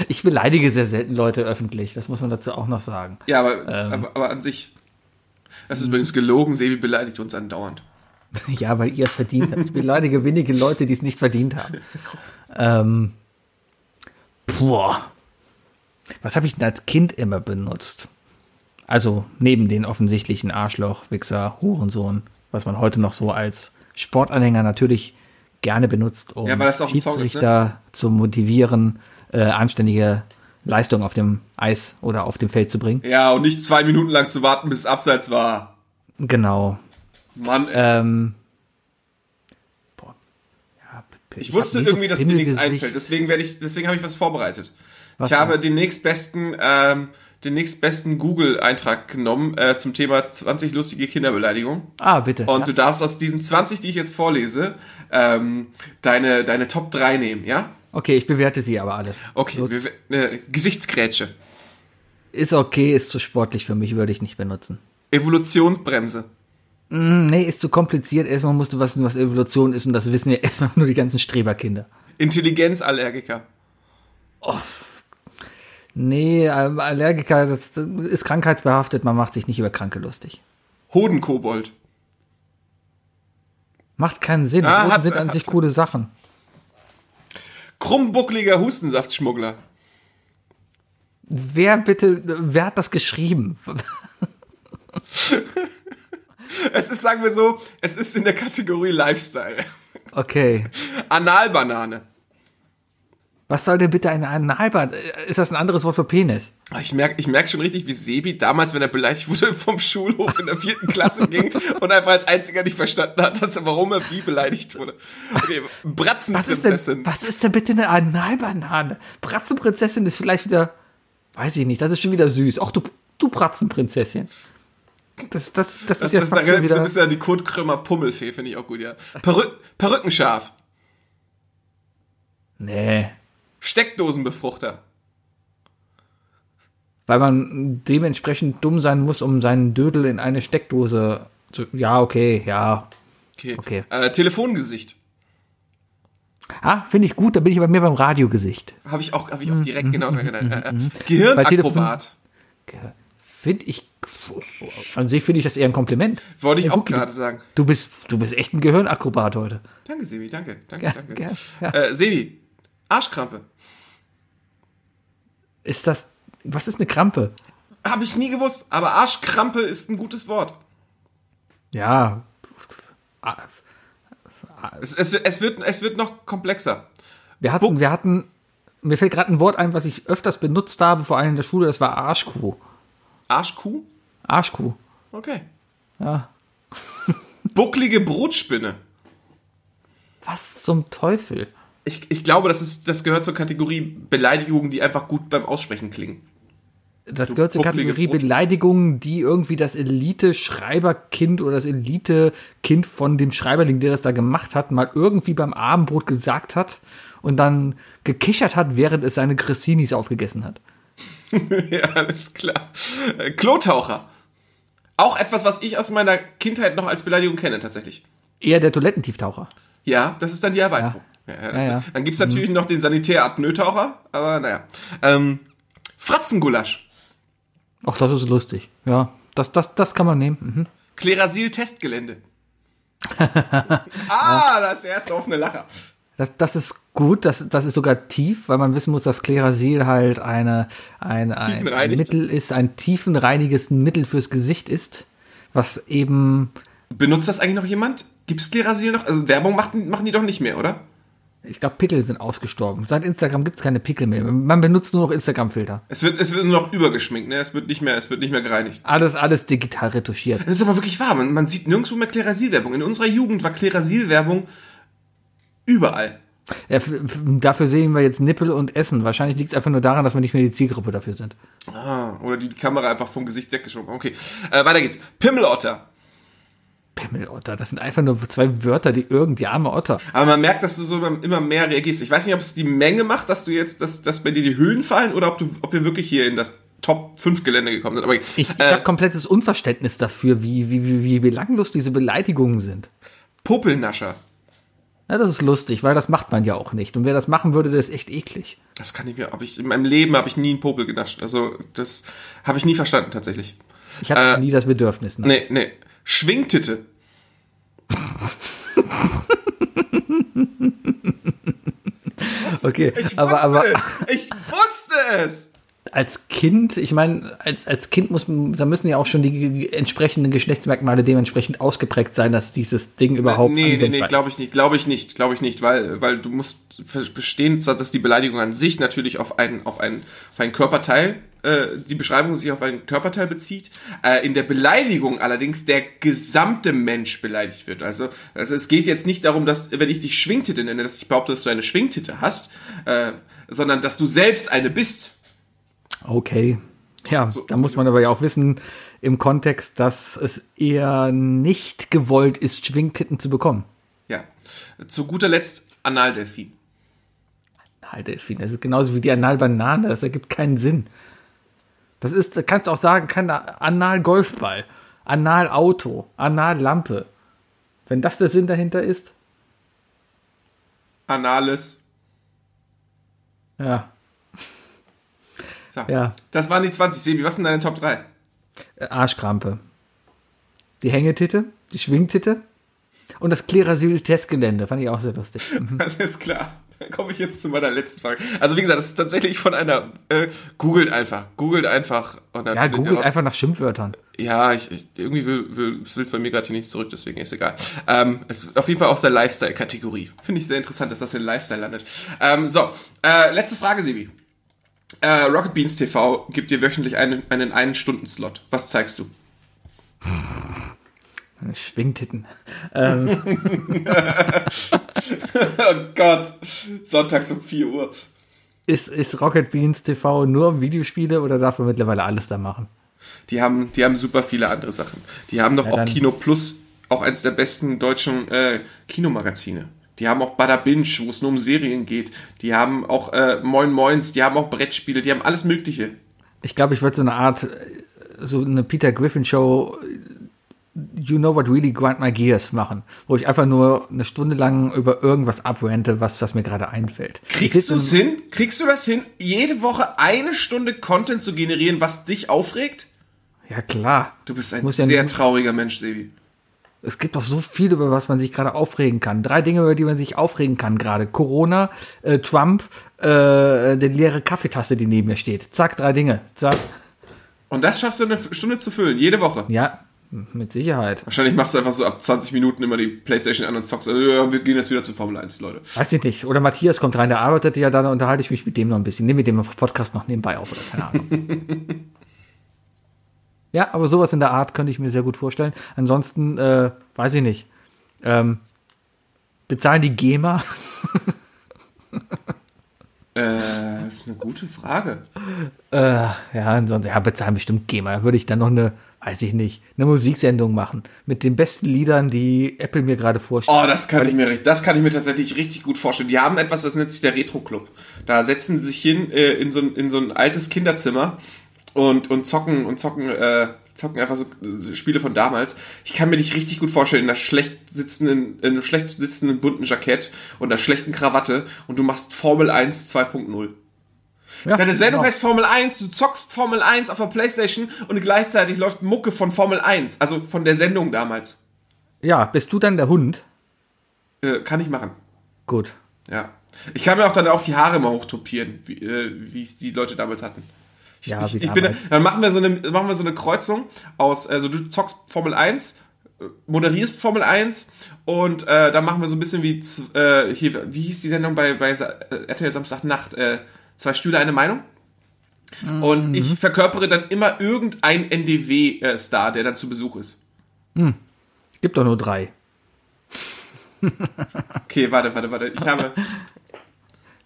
Ich beleidige sehr selten Leute öffentlich, das muss man dazu auch noch sagen.
Ja, aber,
Ähm.
aber, aber an sich. Das ist übrigens gelogen, Sebi beleidigt uns andauernd.
Ja, weil ihr es verdient habt. Ich beleidige wenige Leute, die es nicht verdient haben. Ähm, boah. Was habe ich denn als Kind immer benutzt? Also neben den offensichtlichen Arschloch, Wichser, Hurensohn, was man heute noch so als Sportanhänger natürlich gerne benutzt, um
Ja, Song ist, ne?
Schiedsrichter zu motivieren, äh, anständige Leistung auf dem Eis oder auf dem Feld zu bringen.
Ja, und nicht zwei Minuten lang zu warten, bis es abseits war.
Genau.
Mann.
Ähm, boah. Ja,
ich
hab
wusste
nie so
irgendwie, dass dir nichts einfällt. Deswegen werde ich, deswegen habe ich was vorbereitet.
Was
ich habe den nächstbesten, ähm, den nächstbesten Google-Eintrag genommen äh, zum Thema 20 lustige Kinderbeleidigungen.
Ah, bitte.
Und
ja.
du darfst aus diesen 20, die ich jetzt vorlese, ähm, deine, deine Top 3 nehmen, ja?
Okay, ich bewerte sie aber alle.
Okay, äh, Gesichtsgrätsche,
Ist okay, ist zu sportlich für mich, würde ich nicht benutzen.
Evolutionsbremse,
Hm, nee, ist zu kompliziert. Erstmal musst du wissen, was Evolution ist und das wissen ja erstmal nur die ganzen Streberkinder.
Intelligenzallergiker,
Nee, ähm, Allergiker, das ist krankheitsbehaftet, man macht sich nicht über Kranke lustig.
Hodenkobold,
Macht keinen Sinn.
Ah,
Hoden
hat-
sind an
hat-
sich coole Sachen.
Krummbuckliger Hustensaftschmuggler,
Wer bitte, wer hat das geschrieben?
Es ist, sagen wir so, es ist in der Kategorie Lifestyle.
Okay.
Analbanane.
Was soll denn bitte eine Analbahn? Ist das ein anderes Wort für Penis?
Ich merke ich merk schon richtig, wie Sebi damals, wenn er beleidigt wurde, vom Schulhof in der vierten Klasse ging und einfach als einziger nicht verstanden hat, dass er, warum er wie beleidigt wurde. Okay,
Was ist, denn,
Bratzenprinzessin.
was ist denn bitte eine Analbanane? Bratzenprinzessin ist vielleicht wieder, weiß ich nicht, das ist schon wieder süß. Ach du, du Bratzenprinzessin. Das, das, das,
Das
ist ja
ist,
fast schon wieder.
so ein bisschen die Kurt Krömer Pummelfee, finde ich auch gut, ja. Perü Perückenschaf.
Nee.
Steckdosenbefruchter.
Weil man dementsprechend dumm sein muss, um seinen Dödel in eine Steckdose zu. Ja, okay, ja.
Okay.
Okay.
Äh, Telefongesicht.
Ah, finde ich gut, da bin ich bei mir beim Radiogesicht.
Habe ich auch, hab ich
Mhm,
auch direkt genau dran gedacht. Äh, äh, Gehirnakrobat.
Finde ich. An sich finde ich das eher ein Kompliment.
Wollte ich
Ey,
auch gerade sagen.
Du bist, du bist echt ein Gehirnakrobat heute.
Danke, Sebi, danke, danke,
Ja,
danke.
gern, ja.
Äh, Sebi, Arschkrampe.
Ist das. Was ist eine Krampe?
Habe ich nie gewusst, aber Arschkrampe ist ein gutes Wort.
Ja. Ah,
Es, es, es, wird, es wird noch komplexer.
Wir hatten, wir hatten. Mir fällt gerade ein Wort ein, was ich öfters benutzt habe, vor allem in der Schule, das war Arschkuh.
Arschkuh?
Arschkuh.
Okay.
Ja.
Bucklige Brotspinne.
Was zum Teufel?
Ich, ich glaube, das, ist, das gehört zur Kategorie Beleidigungen, die einfach gut beim Aussprechen klingen.
Das gehört zur Kategorie
Brot-
Beleidigungen, die irgendwie das Elite-Schreiberkind oder das Elite-Kind von dem Schreiberling, der das da gemacht hat, mal irgendwie beim Abendbrot gesagt hat und dann gekichert hat, während es seine Gressinis aufgegessen hat.
ja, alles klar. Äh, Klotaucher. Auch etwas, was ich aus meiner Kindheit noch als Beleidigung kenne, tatsächlich.
Eher der Toilettentieftaucher.
Ja, das ist dann die Erweiterung. Ja. Ja, das,
Ja, ja.
Dann gibt's natürlich noch den Sanitärapnoe-Taucher, aber naja. Ähm, Fratzengulasch.
Ach, das ist lustig. Ja, das, das, das kann man nehmen. Mhm.
Klerasil-Testgelände. ah, das ist der erste offene Lacher.
Das, das ist gut, das, das ist sogar tief, weil man wissen muss, dass Klerasil halt eine, ein, ein, ein. Mittel ist, ein tiefenreiniges Mittel fürs Gesicht ist, was eben
Benutzt das eigentlich noch jemand? Gibt's Klerasil noch? Also Werbung machen, machen die doch nicht mehr, oder?
Ich glaube, Pickel sind ausgestorben. Seit Instagram gibt es keine Pickel mehr. Man benutzt nur noch Instagram-Filter.
Es wird, es wird nur noch übergeschminkt, ne? Es wird nicht mehr, es wird nicht mehr gereinigt.
Alles, alles digital retuschiert.
Das ist aber wirklich wahr. Man, man sieht nirgendwo mehr Klerasil-Werbung. In unserer Jugend war Klerasil-Werbung überall.
Ja, dafür sehen wir jetzt Nippel und Essen. Wahrscheinlich liegt es einfach nur daran, dass wir nicht mehr die Zielgruppe dafür sind.
Ah, oder die Kamera einfach vom Gesicht weggeschoben. Okay, äh, weiter geht's. Pimmelotter.
Pimmelotter, das sind einfach nur zwei Wörter, die irgendwie arme Otter.
Aber man merkt, dass du so immer mehr reagierst. Ich weiß nicht, ob es die Menge macht, dass du jetzt, dass, dass bei dir die Hüllen fallen oder ob du, ob wir wirklich hier in das Top 5 Gelände gekommen sind. Aber
Ich, ich
äh,
habe komplettes Unverständnis dafür, wie, wie, wie, wie belanglos diese Beleidigungen sind.
Popelnascher.
Ja, das ist lustig, weil das macht man ja auch nicht. Und wer das machen würde, der ist echt eklig.
Das kann ich mir, hab ich, in meinem Leben habe ich nie einen Popel genascht. Also, das habe ich nie verstanden, tatsächlich.
Ich habe
Äh,
nie das Bedürfnis. Ne?
Nee, nee. Schwingtitte.
Okay,
Ich
aber, aber.
Ich wusste es.
als Kind, ich meine, als, als Kind muss, da müssen ja auch schon die entsprechenden Geschlechtsmerkmale dementsprechend ausgeprägt sein, dass dieses Ding überhaupt.
Nee, nee, nee, glaube ich nicht, glaube ich nicht, glaube ich nicht, weil, weil du musst ver- verstehen, dass die Beleidigung an sich natürlich auf einen, auf einen, auf einen Körperteil, äh, die Beschreibung sich auf einen Körperteil bezieht, äh, in der Beleidigung allerdings der gesamte Mensch beleidigt wird. Also, also es geht jetzt nicht darum, dass, wenn ich dich Schwingtitte nenne, dass ich behaupte, dass du eine Schwingtitte hast, äh, sondern dass du selbst eine bist.
Okay. Ja, da muss man aber ja auch wissen, im Kontext, dass es eher nicht gewollt ist, Schwingtitten zu bekommen.
Ja. Zu guter Letzt Analdelfin.
Halt, Delfin, das ist genauso wie die Analbanane, das ergibt keinen Sinn. Das ist, kannst du auch sagen, kein Anal-Golfball, Anal-Auto, Anal-Lampe. Wenn das der Sinn dahinter ist,
Anales.
ja,
So.
Ja.
Das waren die 20. Sebi, was sind deine Top 3?
äh, Arschkrampe. Die Hängetitte, die Schwingtitte und das Klerasyl-Testgelände, fand ich auch sehr lustig. Mhm.
Alles klar. Dann komme ich jetzt zu meiner letzten Frage. Also wie gesagt, das ist tatsächlich von einer. Äh, googelt einfach. Googelt einfach. Und dann
Ja, googelt einfach nach Schimpfwörtern.
Ja, ich, ich irgendwie will, will, will es bei mir gerade hier nicht zurück, deswegen ist egal. Ähm, es ist auf jeden Fall aus der Lifestyle-Kategorie. Finde ich sehr interessant, dass das in Lifestyle landet. Ähm, so, äh, letzte Frage, Sebi. Äh, Rocket Beans TV gibt dir wöchentlich einen, einen einen-Stunden-Slot. Was zeigst du?
Schwingtitten. Ähm,
Oh Gott. Sonntags um 4 Uhr.
ist, ist Rocket Beans TV nur Videospiele oder darf man mittlerweile alles da machen?
Die haben, die haben super viele andere Sachen. Die haben doch
Ja,
auch Kino Plus, auch eines der besten deutschen äh, Kinomagazine. Die haben auch Bada Binge, wo es nur um Serien geht. Die haben auch äh, Moin Moins, die haben auch Brettspiele, die haben alles Mögliche.
Ich glaube, ich würde so eine Art, äh, so eine Peter Griffin Show, äh, You Know What Really Grind My Gears machen, wo ich einfach nur eine Stunde lang über irgendwas abrente, was, was mir gerade einfällt.
Kriegst du es hin? Kriegst du das hin, jede Woche eine Stunde Content zu generieren, was dich aufregt?
Ja, klar.
Du bist ein
ja
sehr
nicht-
trauriger Mensch, Sebi.
Es gibt doch so viel, über was man sich gerade aufregen kann. Drei Dinge, über die man sich aufregen kann gerade. Corona, äh, Trump, äh, die leere Kaffeetasse, die neben mir steht. Zack, drei Dinge. Zack.
Und das schaffst du eine Stunde zu füllen, jede Woche.
Ja, mit Sicherheit.
Wahrscheinlich machst du einfach so ab 20 Minuten immer die Playstation an und zockst. Also, ja, wir gehen jetzt wieder zu Formel 1, Leute.
Weiß ich nicht. Oder Matthias kommt rein, der arbeitet ja, dann unterhalte ich mich mit dem noch ein bisschen. Nehme mit dem Podcast noch nebenbei auf oder keine Ahnung. ja, aber sowas in der Art könnte ich mir sehr gut vorstellen. Ansonsten, äh, weiß ich nicht. Ähm, bezahlen die GEMA?
Äh, das ist eine gute Frage.
Äh, ja, ansonsten, ja, bezahlen bestimmt GEMA. Da würde ich dann noch eine, weiß ich nicht, eine Musiksendung machen. Mit den besten Liedern, die Apple mir gerade vorstellt.
Oh, das kann ich mir, das kann ich mir tatsächlich richtig gut vorstellen. Die haben etwas, das nennt sich der Retro Club. Da setzen sie sich hin äh, in, so, ein- in so ein altes Kinderzimmer und, und zocken und zocken, äh, zocken einfach so äh, Spiele von damals. Ich kann mir dich richtig gut vorstellen in einer schlecht sitzenden, in einem schlecht sitzenden bunten Jackett und einer schlechten Krawatte und du machst Formel 1 2.0.
Ja,
Deine Sendung
genau.
heißt Formel 1, du zockst Formel 1 auf der Playstation und gleichzeitig läuft Mucke von Formel 1, also von der Sendung damals.
Ja, bist du dann der Hund?
Äh, kann ich machen.
Gut.
Ja. Ich kann mir auch dann auch die Haare mal hochtopieren, wie äh, es die Leute damals hatten. Ich,
Ja,
ich, ich bin, dann machen wir so eine machen wir so eine Kreuzung aus also du zockst Formel 1 moderierst Formel 1 und äh, da machen wir so ein bisschen wie, äh, hier, wie hieß die Sendung bei, bei äh, RTL Samstagnacht? Äh, zwei Stühle, eine Meinung? Und ich verkörpere dann immer irgendein NDW-Star, der dann zu Besuch ist.
Gibt doch nur drei.
Okay, warte, warte, warte. Ich habe.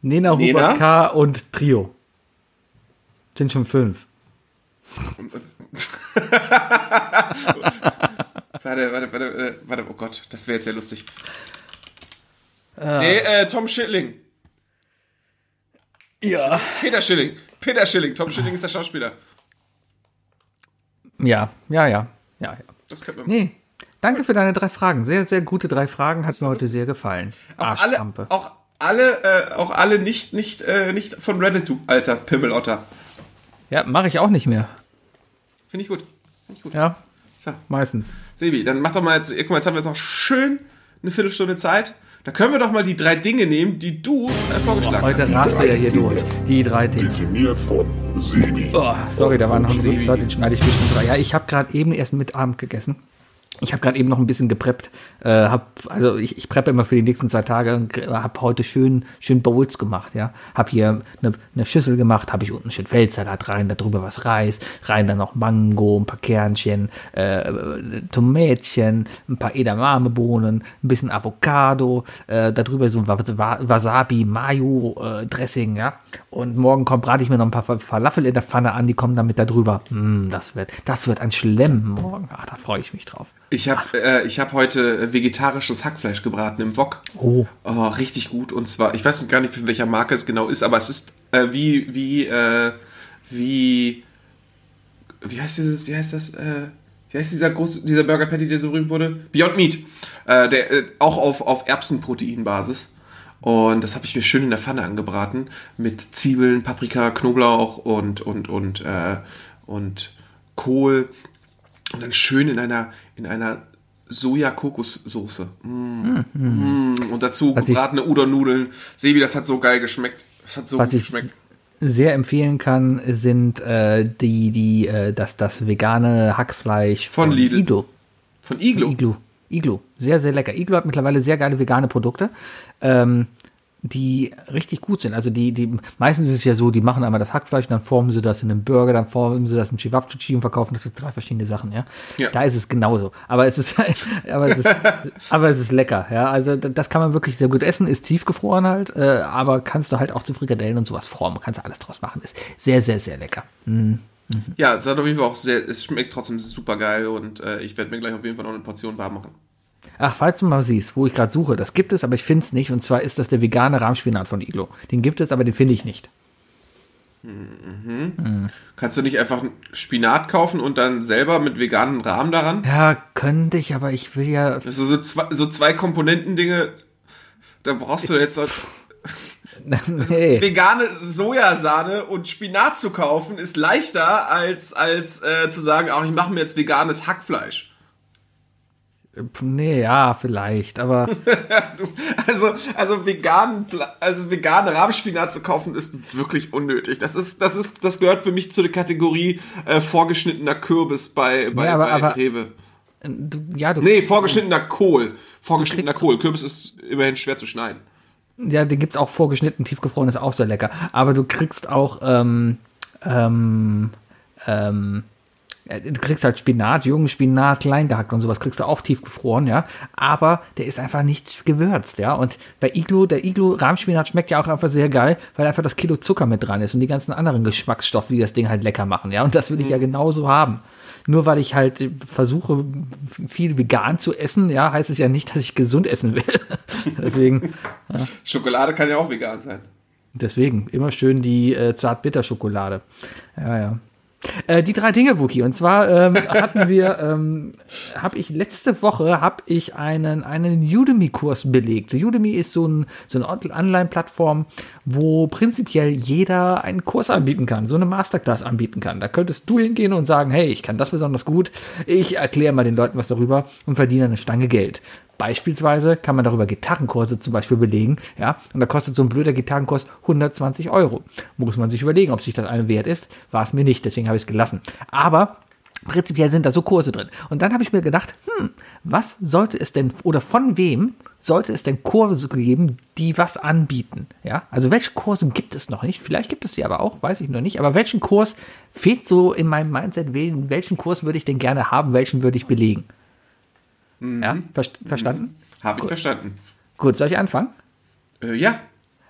Nena,
Nena?
Hubert K. und Trio. Sind schon fünf.
Warte, warte, warte, äh, warte, oh Gott, das wäre jetzt sehr lustig. Nee, äh, Tom Schilling.
Ja.
Peter Schilling. Peter Schilling. Tom Schilling ist der Schauspieler.
Ja, ja, ja. Ja, ja.
Das könnte man.
Nee. Danke für deine drei Fragen. Sehr, sehr gute drei Fragen. Hat mir heute sehr gefallen.
auch alle,
Arschkrampe.
auch alle, äh, auch alle nicht, nicht, äh, nicht von Reddit, du alter Pimmelotter.
Ja, mache ich auch nicht mehr.
Finde ich gut. Finde ich gut.
Ja,
So,
meistens. Sebi,
Sebi, dann mach doch mal jetzt, guck mal, jetzt haben wir jetzt noch schön eine Viertelstunde Zeit. Da können wir doch mal die drei Dinge nehmen, die du äh, vorgeschlagen hast.
Heute rast du ja hier durch. Die drei Dinge.
Definiert von Sebi.
Oh, sorry, da war noch ein Rübser, den schneide ich zwischen drei. Ja, ich habe gerade eben erst mit Abend gegessen. Ich habe gerade eben noch ein bisschen gepreppt. Äh, hab, also ich, ich preppe immer für die nächsten zwei Tage und habe heute schön, schön Bowls gemacht. Ja, habe hier eine, eine Schüssel gemacht, habe ich unten schön Feldsalat rein, darüber was Reis, rein dann noch Mango, ein paar Kernchen, äh, Tomätchen, ein paar Edamamebohnen, ein bisschen Avocado, äh, darüber so ein Was- Wa- Wasabi, Mayo äh, ja. Und morgen kommt brate ich mir noch ein paar Fa- Falafel in der Pfanne an, die kommen dann mit da drüber. Mm, das wird, das wird ein Schlemm morgen. Ah, da freue ich mich drauf.
Ich habe äh, ich hab heute vegetarisches Hackfleisch gebraten im Wok.
Oh.
Oh, richtig gut. Und zwar, ich weiß gar nicht, von welcher Marke es genau ist, aber es ist äh, wie, wie, äh, wie, wie heißt dieses, wie heißt das, äh, wie heißt dieser große, dieser Burger Patty, der so berühmt wurde? Beyond Meat. Äh, der, äh, auch auf, auf Erbsenproteinbasis. Und das habe ich mir schön in der Pfanne angebraten. Mit Zwiebeln, Paprika, Knoblauch und, und, und, äh, und Kohl. Und dann schön in einer, in einer Soja-Kokossoße. Mm. Mm. Und dazu
Was
gebratene Udon-Nudeln. Sebi, das hat so geil geschmeckt. Das hat so
Was
gut
ich
geschmeckt.
sehr empfehlen kann, sind äh, die, die, äh, das, das vegane Hackfleisch
Von Lidl.
Iglo.
Von Iglo.
Iglu. Iglu. Sehr, sehr lecker. Iglu hat mittlerweile sehr geile vegane Produkte, ähm, die richtig gut sind. Also die, die, meistens ist es ja so, die machen einmal das Hackfleisch, dann formen sie das in einen Burger, dann formen sie das in Chivapchichi und verkaufen das sind drei verschiedene Sachen, ja.
Ja.
Da ist es genauso. Aber es ist, aber es ist, aber es ist lecker, ja. Also das kann man wirklich sehr gut essen, ist tiefgefroren halt, äh, aber kannst du halt auch zu Frikadellen und sowas formen, kannst du alles draus machen. Ist sehr, sehr, sehr lecker.
Ja, es hat auf jeden Fall auch sehr, es schmeckt trotzdem super geil und äh, ich werde mir gleich auf jeden Fall noch eine Portion warm machen.
Ach, falls du mal siehst, wo ich gerade suche, das gibt es, aber ich finde es nicht. Und zwar ist das der vegane Rahmspinat von Iglo. Den gibt es, aber den finde ich nicht.
Kannst du nicht einfach Spinat kaufen und dann selber mit veganem Rahmen daran?
Ja, könnte ich, aber ich will ja.
Sind so zwei, so zwei Komponenten-Dinge, da brauchst du jetzt so
nee.
vegane Sojasahne und Spinat zu kaufen, ist leichter als, als äh, zu sagen, auch ich mache mir jetzt veganes Hackfleisch.
nee, ja, vielleicht, aber
Also, also vegan, also vegane Rahmspinat zu kaufen ist wirklich unnötig. Das ist, das ist, das gehört für mich zu der Kategorie äh, vorgeschnittener Kürbis bei, bei,
Ja, aber-
bei
aber-
Rewe.
du, ja, du,
Nee, vorgeschnittener Kohl. Vorgeschnittener Kohl. Kürbis ist immerhin schwer zu schneiden.
Ja, den gibt's auch vorgeschnitten, tiefgefroren ist auch sehr lecker. Aber du kriegst auch, ähm, ähm, ähm, äh, du kriegst halt Spinat, jungen Spinat, klein gehackt und sowas kriegst du auch tiefgefroren, ja. Aber der ist einfach nicht gewürzt, ja. Und bei Iglu, der Iglu Rahmspinat schmeckt ja auch einfach sehr geil, weil einfach das Kilo Zucker mit dran ist und die ganzen anderen Geschmacksstoffe, die das Ding halt lecker machen, ja. Und das will ich ja genauso haben. Nur weil ich halt versuche, viel vegan zu essen, ja, heißt es ja nicht, dass ich gesund essen will. Deswegen,
Schokolade kann ja auch vegan sein.
Deswegen immer schön die äh, Zart-Bitter-Schokolade. Ja, ja. Äh, die drei Dinge, Wookie. Und zwar ähm, hatten wir, ähm, habe ich letzte Woche habe ich einen einen Udemy-Kurs belegt. Udemy ist so, ein, so eine Online-Plattform, wo prinzipiell jeder einen Kurs anbieten kann, so eine Masterclass anbieten kann. Da könntest du hingehen und sagen, hey, ich kann das besonders gut. Ich erkläre mal den Leuten was darüber und verdiene eine Stange Geld. Beispielsweise kann man darüber Gitarrenkurse zum Beispiel belegen, ja, und da kostet so ein blöder Gitarrenkurs 120 Euro. Muss man sich überlegen, ob sich das eine wert ist. War es mir nicht, deswegen habe ich es gelassen. Aber Prinzipiell sind da so Kurse drin. Und dann habe ich mir gedacht, hm, was sollte es denn oder von wem sollte es denn Kurse geben, die was anbieten? Ja, also welche Kurse gibt es noch nicht? Vielleicht gibt es die aber auch, weiß ich noch nicht. Aber welchen Kurs fehlt so in meinem Mindset? Welchen Kurs würde ich denn gerne haben? Welchen würde ich belegen? Ja, ver verstanden?
Habe ich verstanden.
Gut, soll ich anfangen?
Äh, ja.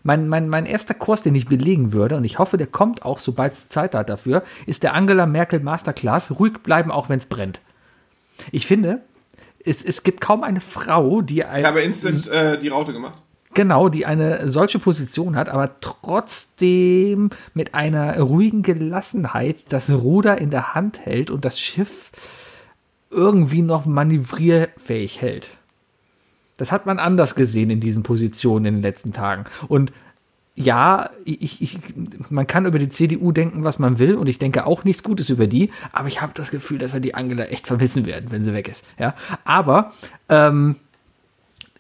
Mein, mein, mein erster Kurs, den ich belegen würde, und ich hoffe, der kommt auch, sobald es Zeit hat dafür, ist der Angela Merkel Masterclass. Ruhig bleiben, auch wenn es brennt. Ich finde, es, es gibt kaum eine Frau, die ein,
Ich habe instant äh, die Raute gemacht.
genau, die eine solche Position hat, aber trotzdem mit einer ruhigen Gelassenheit das Ruder in der Hand hält und das Schiff irgendwie noch manövrierfähig hält. Das hat man anders gesehen in diesen Positionen in den letzten Tagen. Und ja, ich, ich, man kann über die CDU denken, was man will, und ich denke auch nichts Gutes über die, aber ich habe das Gefühl, dass wir die Angela echt vermissen werden, wenn sie weg ist. Ja, aber ähm,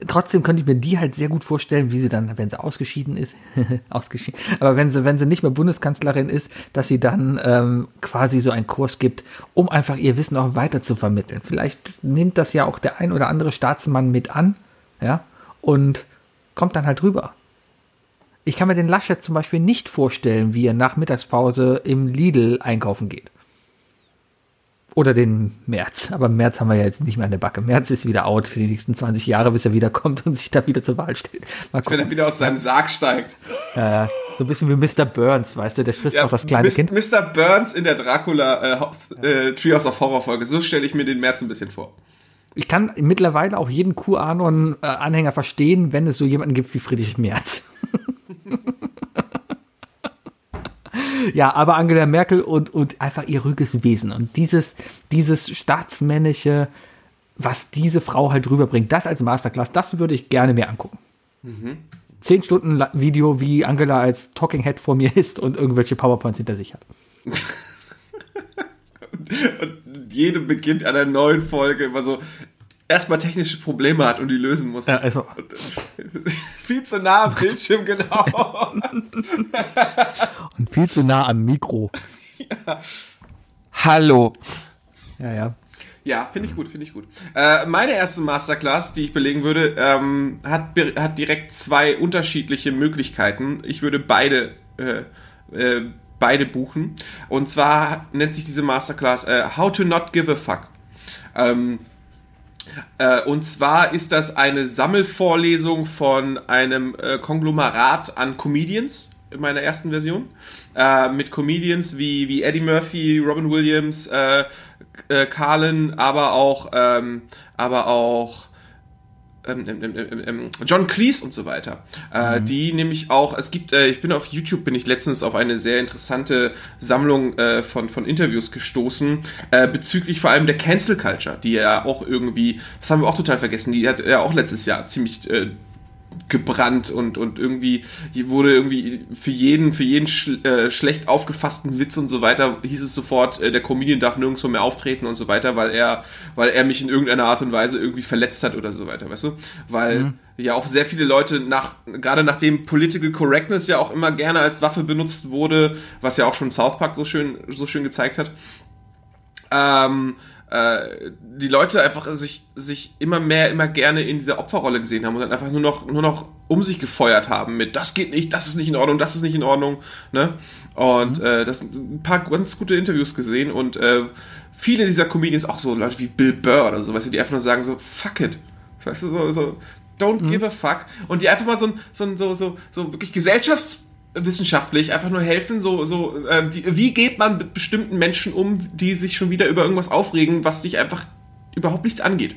trotzdem könnte ich mir die halt sehr gut vorstellen, wie sie dann, wenn sie ausgeschieden ist, ausgeschieden, aber wenn sie, wenn sie nicht mehr Bundeskanzlerin ist, dass sie dann ähm, quasi so einen Kurs gibt, um einfach ihr Wissen auch weiter zu vermitteln. Vielleicht nimmt das ja auch der ein oder andere Staatsmann mit an, ja, und kommt dann halt rüber. Ich kann mir den Laschet zum Beispiel nicht vorstellen, wie er nach Mittagspause im Lidl einkaufen geht. Oder den März. Aber März haben wir ja jetzt nicht mehr an der Backe. März ist wieder out für die nächsten 20 Jahre, bis er wiederkommt und sich da wieder zur Wahl stellt. Mal
Wenn
gucken.
er wieder aus seinem Sarg steigt.
Ja, so ein bisschen wie Mr. Burns, weißt du, der frisst auch das kleine
Mis-
Kind.
Mr. Burns in der Dracula äh, äh, Treehouse of Horror Folge. So stelle ich mir den März ein bisschen vor.
Ich kann mittlerweile auch jeden QAnon-Anhänger verstehen, wenn es so jemanden gibt wie Friedrich Merz. ja, aber Angela Merkel und, und einfach ihr ruhiges Wesen und dieses, dieses staatsmännische, was diese Frau halt rüberbringt, das als Masterclass, das würde ich gerne mir angucken. Zehn Stunden Video, wie Angela als Talking Head vor mir ist und irgendwelche PowerPoints hinter sich hat.
Und jede beginnt einer neuen Folge immer so erstmal technische Probleme hat und die lösen muss.
also,
Und, äh, viel zu nah am Bildschirm, genau.
und viel zu nah am Mikro.
Hallo.
Ja, ja.
Ja, finde ich gut, finde ich gut. Äh, meine erste Masterclass, die ich belegen würde, ähm, hat, be- hat direkt zwei unterschiedliche Möglichkeiten. Ich würde beide, äh, äh, beide buchen. Und zwar nennt sich diese Masterclass äh, How to Not Give a Fuck. Ähm, äh, und zwar ist das eine Sammelvorlesung von einem äh, Konglomerat an Comedians in meiner ersten Version. Äh, mit Comedians wie, wie Eddie Murphy, Robin Williams, Carlin, aber auch, ähm, aber auch ähm, ähm, ähm, ähm, ähm, John Cleese und so weiter. Äh, die nämlich auch, es gibt, äh, ich bin auf YouTube, bin ich letztens auf eine sehr interessante Sammlung äh, von, von Interviews gestoßen, äh, bezüglich vor allem der Cancel Culture, die ja auch irgendwie, das haben wir auch total vergessen, die hat ja auch letztes Jahr ziemlich äh, gebrannt und, und irgendwie wurde irgendwie für jeden, für jeden schl äh, schlecht aufgefassten Witz und so weiter hieß es sofort, äh, der Comedian darf nirgendwo mehr auftreten und so weiter, weil er, weil er mich in irgendeiner Art und Weise irgendwie verletzt hat oder so weiter, weißt du? Weil ja auch sehr viele Leute nach, gerade nachdem Political Correctness ja auch immer gerne als Waffe benutzt wurde, was ja auch schon South Park so schön, so schön gezeigt hat, ähm, äh, die Leute einfach sich, sich immer mehr, immer gerne in dieser Opferrolle gesehen haben und dann einfach nur noch, nur noch um sich gefeuert haben mit, das geht nicht, das ist nicht in Ordnung, das ist nicht in Ordnung, ne? Und äh, das sind ein paar ganz gute Interviews gesehen und äh, viele dieser Comedians, auch so Leute wie Bill Burr oder so, weißt du, die einfach nur sagen so, fuck it. Weißt du, so, so don't give a fuck. Und die einfach mal so, so, ein- so, so, so wirklich gesellschaftswissenschaftlich einfach nur helfen, so, so, äh, wie, wie geht man mit bestimmten Menschen um, die sich schon wieder über irgendwas aufregen, was dich einfach überhaupt nichts angeht.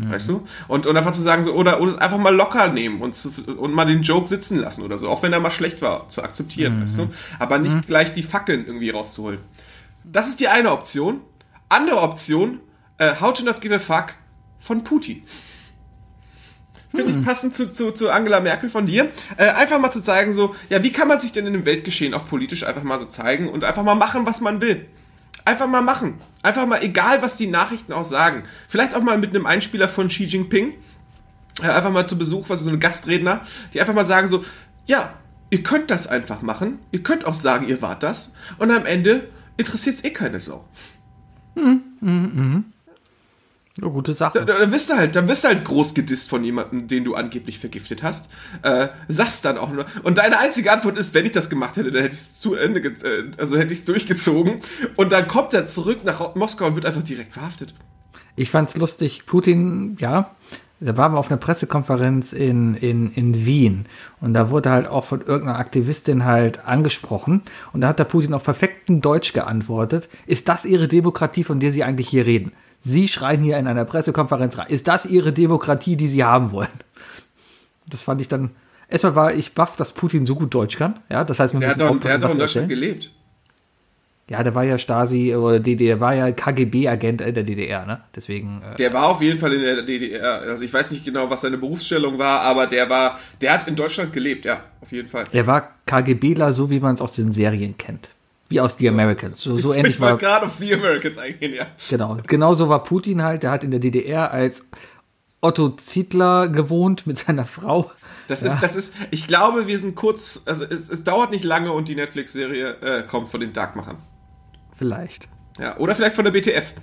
Weißt du? Und, und einfach zu sagen, so, oder, oder es einfach mal locker nehmen und, zu, und mal den Joke sitzen lassen oder so, auch wenn er mal schlecht war, zu akzeptieren, weißt du? Aber nicht gleich die Fackeln irgendwie rauszuholen. Das ist die eine Option. Andere Option, äh, How to Not Give a Fuck von Putin. Finde ich passend zu, zu, zu Angela Merkel von dir. Äh, einfach mal zu zeigen, so, ja, wie kann man sich denn in dem Weltgeschehen auch politisch einfach mal so zeigen und einfach mal machen, was man will. Einfach mal machen. Einfach mal, egal was die Nachrichten auch sagen. Vielleicht auch mal mit einem Einspieler von Xi Jinping. Äh, einfach mal zu Besuch, was ist so eine Gastredner, die einfach mal sagen so, ja, ihr könnt das einfach machen. Ihr könnt auch sagen, ihr wart das. Und am Ende interessiert es eh keine Sau.
Eine gute Sache.
Da- Dann wirst du halt, dann wirst du halt groß gedisst von jemandem, den du angeblich vergiftet hast. Äh, sagst dann auch nur. Und deine einzige Antwort ist, wenn ich das gemacht hätte, dann hätte ich es zu Ende, äh, also hätte ich es durchgezogen. Und dann kommt er zurück nach Moskau und wird einfach direkt verhaftet.
Ich fand's lustig, Putin, ja, da waren wir auf einer Pressekonferenz in, in, in Wien und da wurde halt auch von irgendeiner Aktivistin halt angesprochen und da hat der Putin auf perfektem Deutsch geantwortet, ist das Ihre Demokratie, von der Sie eigentlich hier reden? Sie schreien hier in einer Pressekonferenz rein, ist das Ihre Demokratie, die Sie haben wollen? Das fand ich dann, erstmal war ich baff, dass Putin so gut Deutsch kann, ja, das heißt, wir
Der hat doch, der hat in Deutschland gelebt.
Ja, der war ja Stasi oder DDR, der war ja KGB-Agent der DDR, ne? Deswegen, äh,
Der war auf jeden Fall in der DDR. Also ich weiß nicht genau, was seine Berufsstellung war, aber der war, der hat in Deutschland gelebt, ja, auf jeden Fall.
Er war KGBler, so wie man es aus den Serien kennt. Wie aus The Americans. So, so ähnlich
ich wollte
war.
gerade auf The Americans eingehen, ja.
Genau. Genauso war Putin halt. Der hat in der DDR als Otto Zietler gewohnt mit seiner Frau.
Das ist, das ist, ich glaube, wir sind kurz, also es, es dauert nicht lange und die Netflix-Serie äh, kommt von den Darkmachern.
Vielleicht.
Ja, oder vielleicht von der BTF.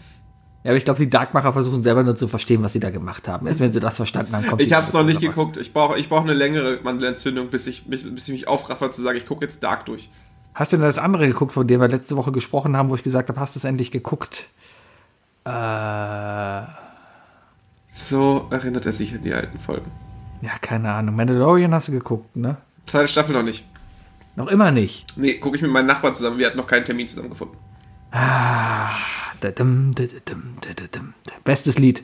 Ja, aber ich glaube, die Darkmacher versuchen selber nur zu verstehen, was sie da gemacht haben. Erst wenn sie das verstanden haben, kommt
Ich habe es noch nicht geguckt. Ich brauche ich brauch eine längere Mandelentzündung, bis ich, mich, bis ich mich aufraffe zu sagen, ich gucke jetzt Dark durch.
Hast du denn das andere geguckt, von dem wir letzte Woche gesprochen haben, wo ich gesagt habe, hast du es endlich geguckt? Äh, ja,
So erinnert er sich an die alten Folgen.
keine Ahnung. Mandalorian hast du geguckt, ne?
Zweite Staffel noch nicht.
Noch immer nicht.
Nee, gucke ich mit meinen Nachbarn zusammen. Wir hatten noch keinen Termin zusammengefunden.
Ah. Bestes Lied.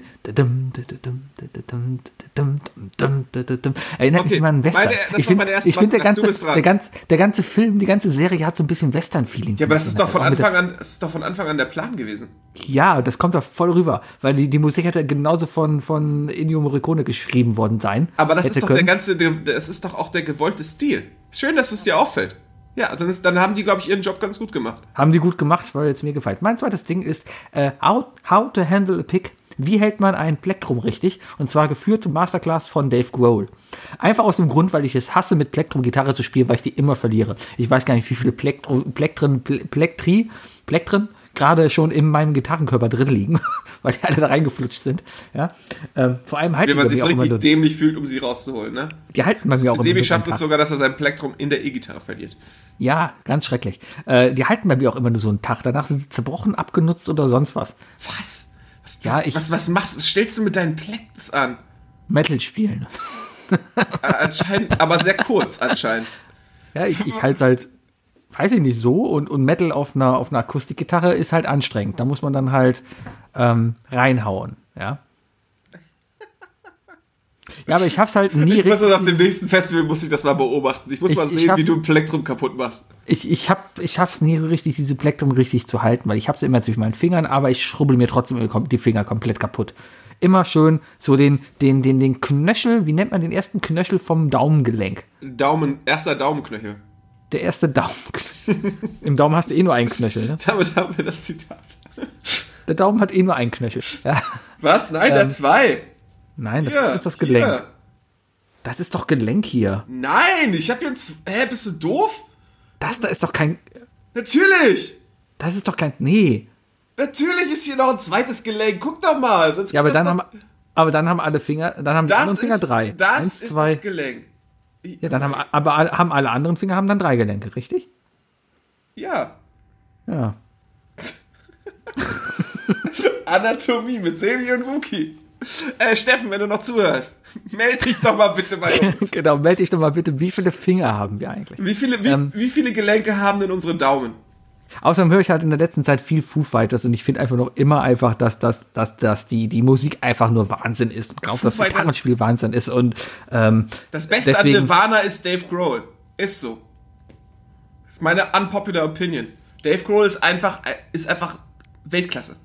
Erinnert
Okay,
mich mal an Western.
meine-
ich finde, ich find, der, ganze, der, ganze, der ganze Film, die ganze Serie hat so ein bisschen Western-Feeling.
Ja, aber das ist doch von Anfang an, das ist doch von Anfang an der Plan gewesen.
Ja, das kommt doch voll rüber. Weil die, die Musik hätte genauso von, von Ennio Morricone geschrieben worden sein.
Aber das ist doch der ganze, das ist doch auch der gewollte Stil. Schön, dass es dir auffällt. Ja, dann, ist, dann haben die, glaube ich, ihren Job ganz gut gemacht.
Haben die gut gemacht, weil es mir gefällt. Mein zweites Ding ist äh, how, how to handle a pick. Wie hält man ein Plektrum richtig? Und zwar geführte Masterclass von Dave Grohl. Einfach aus dem Grund, weil ich es hasse, mit Plektrum Gitarre zu spielen, weil ich die immer verliere. Ich weiß gar nicht, wie viele Plektrum, Plektren, Ple- Plektri, Plektren gerade schon in meinem Gitarrenkörper drin liegen, weil die alle da reingeflutscht sind. Ja, ähm, vor allem halten
Wenn man sich so richtig dämlich fühlt, um sie rauszuholen, ne?
die halten bei mir auch
Sebi
immer
schafft
nur
es sogar, dass er sein Plektrum in der E-Gitarre verliert.
Ja, ganz schrecklich. Äh, die halten bei mir auch immer nur so einen Tag. Danach sind sie zerbrochen, abgenutzt oder sonst was.
Was? Was,
Ja,
was,
ich-
was, was machst Was stellst du mit deinen Plekts an?
Metal spielen.
Äh, anscheinend, aber sehr kurz anscheinend.
Ja, ich, ich halte halt, weiß ich nicht, so und, und Metal auf einer, auf einer Akustikgitarre ist halt anstrengend. Da muss man dann halt ähm, reinhauen, ja. Ja, aber ich hab's halt nie
Ich muss das auf dem nächsten Festival muss ich das mal beobachten. Ich muss
Ich-
mal sehen,
hab-
wie du ein Plektrum kaputt machst.
Ich, ich, hab, ich schaff's nie so richtig, diese Plektrum richtig zu halten, weil ich hab's immer zwischen meinen Fingern, aber ich schrubbel mir trotzdem die Finger komplett kaputt. Immer schön so den, den, den, den Knöchel, wie nennt man den ersten Knöchel vom Daumengelenk?
Daumen, erster Daumenknöchel.
Der erste Daumen. Im Daumen hast du eh nur einen Knöchel, ne?
Damit haben wir das Zitat.
Der Daumen hat eh nur einen Knöchel. Ja.
Was? Nein, der zwei.
Nein, das
Hier,
ist das Gelenk.
hier.
Das ist doch Gelenk hier.
Nein, ich hab jetzt. Hä, bist du doof?
Das da ist doch kein.
Natürlich!
Das ist doch kein. Nee.
Natürlich ist hier noch ein zweites Gelenk. Guck doch mal. Sonst
Ja, aber dann haben, aber dann haben alle Finger, dann haben die
das
anderen Finger
ist,
drei.
Das
Eins,
ist
zwei.
das Gelenk.
Ja, dann haben, aber alle- haben alle anderen Finger haben dann drei Gelenke, richtig?
Ja.
Ja.
Anatomie mit Sebi und Wookie. Äh, Steffen, wenn du noch zuhörst, melde dich doch mal bitte bei uns.
genau, melde dich doch mal bitte, wie viele Finger haben wir eigentlich?
Wie viele, wie,
Ähm.
wie viele Gelenke haben denn unsere Daumen?
Außerdem höre ich halt in der letzten Zeit viel Foo Fighters und ich finde einfach noch immer einfach, dass, dass, dass, dass die, die Musik einfach nur Wahnsinn ist und auch das Gitarrenspiel Wahnsinn ist und ähm,
Das Beste
deswegen,
an Nirvana ist Dave Grohl. Ist so. Das ist meine unpopular Opinion. Dave Grohl ist einfach, ist einfach Weltklasse.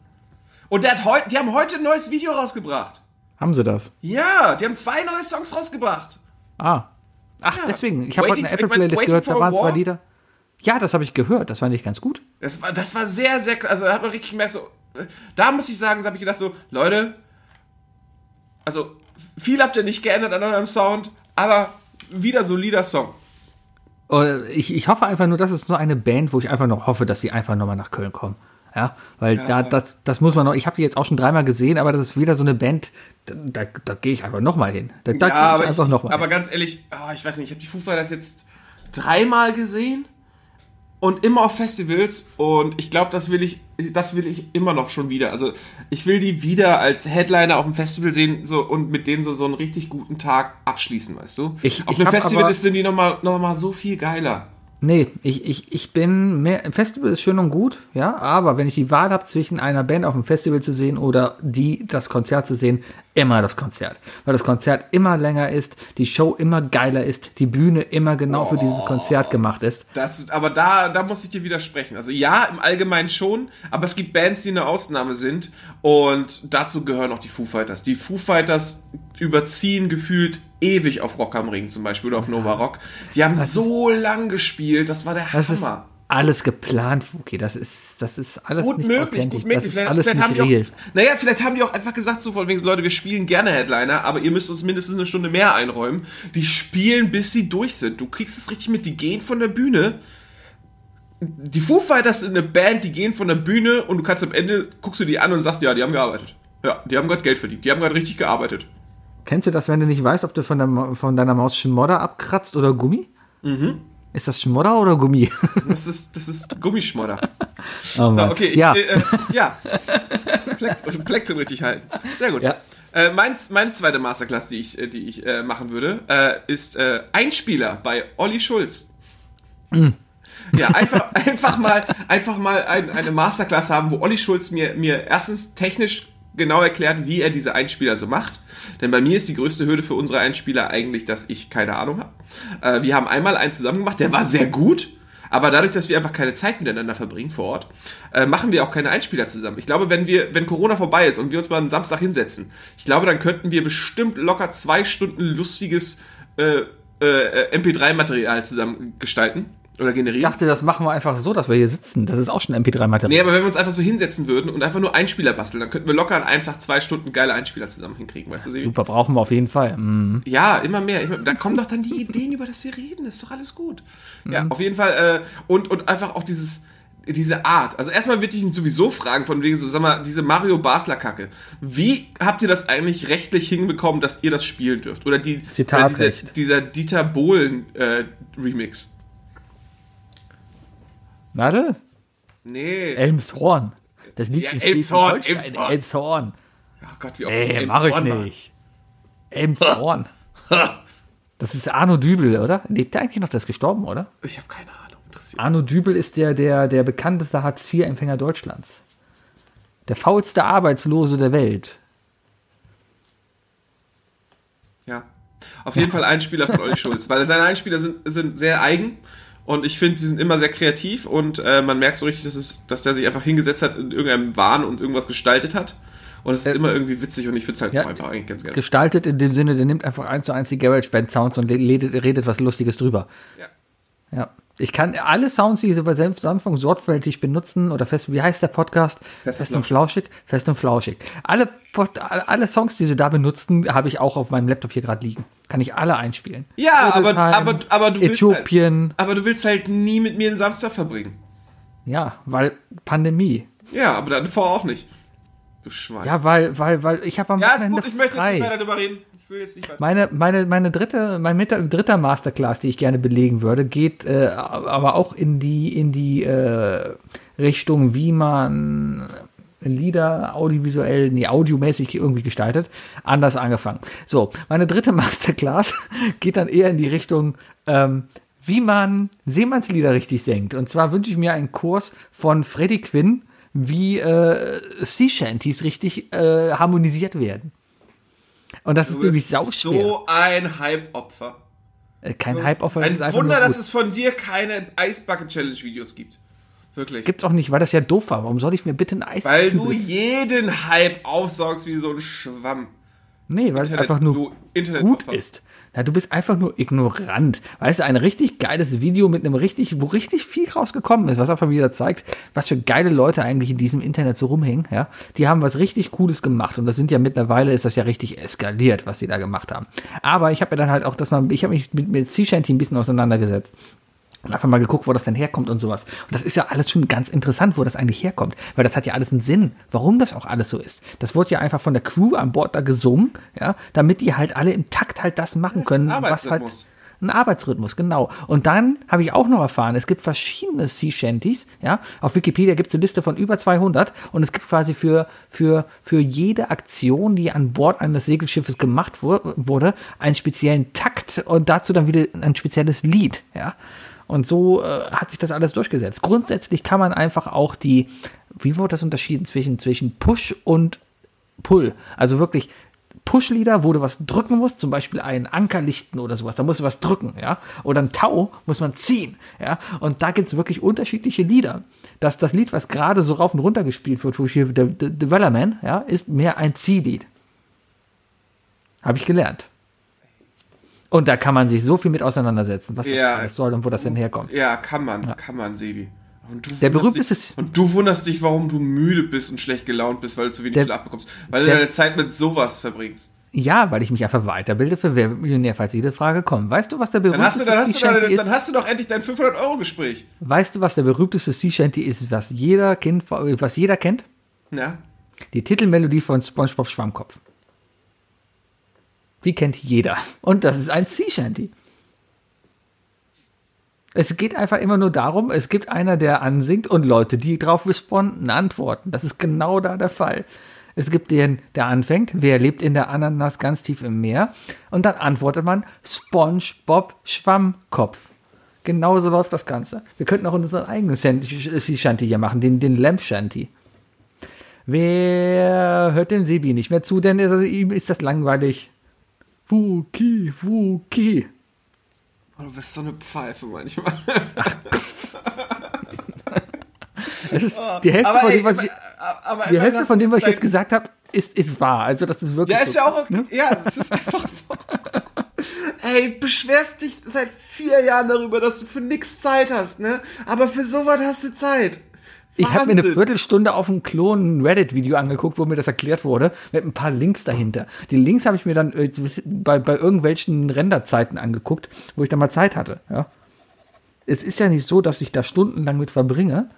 Und der hat heut, die haben heute ein neues Video rausgebracht.
haben sie das?
Ja, die haben zwei neue Songs rausgebracht.
Ah. Ach,
Ja.
deswegen. Ich habe heute eine Apple-Playlist gehört, da waren zwei? Lieder. Ja, das habe ich gehört, das fand ich ganz gut.
Das war, das war sehr, sehr, also da hat man richtig gemerkt, so, da muss ich sagen, so habe ich gedacht, so, Leute, also viel habt ihr nicht geändert an eurem Sound, aber wieder solider Song.
Äh, Ich, ich hoffe einfach nur, das ist nur eine Band, wo ich einfach noch hoffe, dass sie einfach nochmal nach Köln kommen. ja, weil da das das muss man noch. Ich habe die jetzt auch schon dreimal gesehen, aber das ist wieder so eine Band, da, da, da gehe ich einfach noch mal hin. Da,
Ja, aber,
ich noch mal.
aber ganz ehrlich, ah, ich weiß nicht, ich habe die Foo Fighters jetzt dreimal gesehen und immer auf Festivals und ich glaube, das will ich, das will ich immer noch schon wieder. Also ich will die wieder als Headliner auf dem Festival sehen so, und mit denen so, so einen richtig guten Tag abschließen, weißt du?
Ich-
auf
ich
einem Festival ist, sind die nochmal noch mal so viel geiler.
Nee, ich, ich, ich bin mehr. Ein Festival ist schön und gut, ja, aber wenn ich die Wahl habe zwischen einer Band auf dem Festival zu sehen oder die das Konzert zu sehen, immer das Konzert. Weil das Konzert immer länger ist, die Show immer geiler ist, die Bühne immer genau für dieses Konzert gemacht ist.
Das ist, aber da, da muss ich dir widersprechen. Also ja, im Allgemeinen schon, aber es gibt Bands, die eine Ausnahme sind und dazu gehören auch die Foo Fighters. Die Foo Fighters überziehen gefühlt ewig auf Rock am Ring zum Beispiel oder auf Nova Rock. Die haben so lang gespielt, das war der
Das ist
Hammer.
Alles geplant, Fuki. Das ist, das ist alles
Gut
nicht
möglich, gut möglich. Vielleicht,
alles
vielleicht
nicht
haben die
real.
auch, naja, vielleicht haben die auch einfach gesagt, so von wegen, Leute, wir spielen gerne Headliner, aber ihr müsst uns mindestens eine Stunde mehr einräumen. Die spielen, bis sie durch sind. Du kriegst es richtig mit, die gehen von der Bühne. Die Foo Fighters sind eine Band, die gehen von der Bühne und du kannst am Ende, guckst du die an und sagst, ja, die haben gearbeitet. Ja, die haben gerade Geld verdient. Die haben gerade richtig gearbeitet.
Kennst du das, wenn du nicht weißt, ob du von, der, von deiner Maus Schmodder abkratzt oder Gummi? Mhm. Ist das Schmodder oder Gummi?
Das ist, das ist Gummischmodder.
Oh
So, okay,
ja.
ich, äh, ja. Plekt- Plektrum richtig halten. Sehr gut.
Ja.
Äh, mein, mein zweite Masterclass, die ich, äh, die ich äh, machen würde, äh, ist äh, Einspieler bei Olli Schulz.
Mm.
Ja, einfach, einfach mal, einfach mal ein, eine Masterclass haben, wo Olli Schulz mir, mir erstens technisch genau erklärt, wie er diese Einspieler so macht. Denn bei mir ist die größte Hürde für unsere Einspieler eigentlich, dass ich keine Ahnung habe. Äh, wir haben einmal einen zusammen gemacht, der war sehr gut. Aber dadurch, dass wir einfach keine Zeit miteinander verbringen vor Ort, äh, machen wir auch keine Einspieler zusammen. Ich glaube, wenn wir, wenn Corona vorbei ist und wir uns mal einen Samstag hinsetzen, ich glaube, dann könnten wir bestimmt locker zwei Stunden lustiges äh, äh, MP3-Material zusammen gestalten oder
Ich
generieren.
dachte, das machen wir einfach so, dass wir hier sitzen. Das ist auch schon MP3-Material.
Nee, aber wenn wir uns einfach so hinsetzen würden und einfach nur Einspieler basteln, dann könnten wir locker an einem Tag zwei Stunden geile Einspieler zusammen hinkriegen, weißt du, Sebi?
Super, brauchen wir auf jeden Fall. Mm.
Ja, immer mehr. Immer, da kommen doch dann die Ideen, über das wir reden. Das ist doch alles gut. Ja,
Mhm.
auf jeden Fall. Äh, und, und einfach auch dieses, diese Art. Also erstmal würde ich ihn sowieso fragen, von wegen so, sag mal, diese Mario Basler-Kacke. Wie habt ihr das eigentlich rechtlich hinbekommen, dass ihr das spielen dürft? Oder die,
Zitatrecht.
Oder dieser, dieser Dieter Bohlen-Remix.
Warte,
nee.
Elmshorn. Das liegt
Ja,
in
Elmshorn. Elmshorn.
Elmshorn.
oh Gott, wie oft
Ey, mach ich
war.
nicht. Elmshorn. Das ist Arno Dübel, oder? Lebt der eigentlich noch? Der ist gestorben, oder?
Ich habe keine Ahnung. Interessiert.
Arno Dübel ist der, der, der bekannteste Hartz-IV-Empfänger Deutschlands. Der faulste Arbeitslose der Welt.
Ja. Auf jeden Fall Einspieler von Olli Schulz, weil seine Einspieler sind, sind sehr eigen und ich finde, sie sind immer sehr kreativ und äh, man merkt so richtig, dass, es, dass der sich einfach hingesetzt hat in irgendeinem Wahn und irgendwas gestaltet hat. Und es ist
Äh,
immer irgendwie witzig und ich finde es halt
ja,
einfach eigentlich ganz gerne.
Gestaltet in dem Sinne, der nimmt einfach eins zu eins die GarageBand-Sounds und redet, redet was Lustiges drüber.
Ja.
Ja. Ich kann alle Sounds, die sie bei Sanftung sorgfältig benutzen, oder fest, wie heißt der Podcast?
Fest und
Fest, und flauschig. Fest und flauschig. Alle, Pod- alle Songs, die sie da benutzen, habe ich auch auf meinem Laptop hier gerade liegen. Kann ich alle einspielen.
Ja, aber,
Time,
aber, aber du willst
Äthiopien.
Halt, aber du willst halt nie mit mir einen Samstag verbringen.
Ja, weil Pandemie.
Ja, aber dann vorher auch nicht. Du Schwein.
Ja, weil, weil, weil ich habe am
Ja, ist
Wochenende
gut, ich möchte jetzt
frei.
nicht weiter darüber reden. Ich will jetzt nicht weiter.
Meine, meine, meine dritte, mein mit- dritter Masterclass, die ich gerne belegen würde, geht äh, aber auch in die, in die äh, Richtung, wie man Lieder audiovisuell, nee, audiomäßig irgendwie gestaltet, anders angefangen. So, meine dritte Masterclass geht dann eher in die Richtung, ähm, wie man Seemannslieder richtig singt. Und zwar wünsche ich mir einen Kurs von Freddie Quinn, wie äh, Sea Shanties richtig äh, harmonisiert werden. Und das ist
Du
nämlich
bist
sauschwer.
so ein Hype-Opfer.
Äh, Kein Hype auf
Ein Wunder, dass es von dir keine Ice Bucket Challenge Videos gibt. Wirklich.
Gibt's auch nicht, weil das ja doof war. Warum soll ich mir bitte ein Eis
Weil du jeden Hype aufsaugst wie so ein Schwamm.
Nee, weil es
Internet-
einfach nur gut ist. Ja, du bist einfach nur ignorant. Weißt du, ein richtig geiles Video mit einem richtig, wo richtig viel rausgekommen ist, was einfach wieder zeigt, was für geile Leute eigentlich in diesem Internet so rumhängen, ja. Die haben was richtig Cooles gemacht und das sind ja mittlerweile ist das ja richtig eskaliert, was die da gemacht haben. Aber ich habe mir dann halt auch, dass man, ich habe mich mit, mit Sea Shanty ein bisschen auseinandergesetzt. Und einfach mal geguckt, wo das denn herkommt und sowas. Und das ist ja alles schon ganz interessant, wo das eigentlich herkommt. Weil das hat ja alles einen Sinn, warum das auch alles so ist. Das wurde ja einfach von der Crew an Bord da gesungen, ja, damit die halt alle im Takt halt das machen können,
ein
was halt. Ein Arbeitsrhythmus, genau. Und dann habe ich auch noch erfahren, es gibt verschiedene Sea Shanties, ja. Auf Wikipedia gibt es eine Liste von über 200 und es gibt quasi für, für, für jede Aktion, die an Bord eines Segelschiffes gemacht wu- wurde, einen speziellen Takt und dazu dann wieder ein spezielles Lied, ja. Und so äh, hat sich das alles durchgesetzt. Grundsätzlich kann man einfach auch die, wie wurde das unterschieden zwischen, zwischen Push und Pull? Also wirklich Push-Lieder, wo du was drücken musst, zum Beispiel einen Anker lichten oder sowas, da musst du was drücken, ja. Oder ein Tau muss man ziehen, ja. Und da gibt es wirklich unterschiedliche Lieder. Das, das Lied, was gerade so rauf und runter gespielt wird, wo ich hier The, The Wellerman, ja, ist mehr ein Ziehlied. Habe ich gelernt. Und da kann man sich so viel mit auseinandersetzen, was das
Ja.
alles soll und wo das denn herkommt.
Ja, kann man, kann man, Sebi. Und du
Der
wunderst
berühmteste
dich, Und du wunderst dich, warum du müde bist und schlecht gelaunt bist, weil du zu wenig
Der-
Schlaf bekommst. Weil du
der-
deine Zeit mit sowas verbringst.
Ja, weil ich mich einfach weiterbilde für Wer Millionär, falls jede Frage kommt. Weißt du, was der
Dann
berühmteste
hast, du, dann, hast du
Sea Shanty
dann,
ist?
dann hast du doch endlich dein 500-Euro-Gespräch.
Weißt du, was der berühmteste Sea Shanty ist, was jeder Kind, was jeder kennt?
Ja.
Die Titelmelodie von SpongeBob Schwammkopf. Die kennt jeder. Und das ist ein Sea Shanty. Es geht einfach immer nur darum, es gibt einer, der ansingt und Leute, die drauf responden, antworten. Das ist genau da der Fall. Es gibt den, der anfängt, wer lebt in der Ananas ganz tief im Meer? Und dann antwortet man SpongeBob Schwammkopf. Genauso läuft das Ganze. Wir könnten auch unseren eigenen Sea Shanty hier machen, den, den Lamp Shanty. Wer hört dem Sebi nicht mehr zu, denn ihm ist das langweilig. Wuki, Wuki.
Oh, du bist so eine Pfeife manchmal.
Es ist die Hälfte
Aber
von dem, was ich,
aber
die Hälfte von dem, was ich jetzt gesagt habe, ist, ist wahr. Also das ist wirklich
Ja, ist
so.
ja auch okay. Ja, es ist einfach. Ey, beschwerst dich seit vier Jahren darüber, dass du für nix Zeit hast, ne? Aber für sowas hast du Zeit.
Ich habe mir eine. Viertelstunde auf dem Klon ein Reddit-Video angeguckt, wo mir das erklärt wurde, mit ein paar Links dahinter. Die Links habe ich mir dann äh, bei, bei irgendwelchen Renderzeiten angeguckt, wo ich dann mal Zeit hatte. Ja. Es ist ja nicht so, dass ich da stundenlang mit verbringe,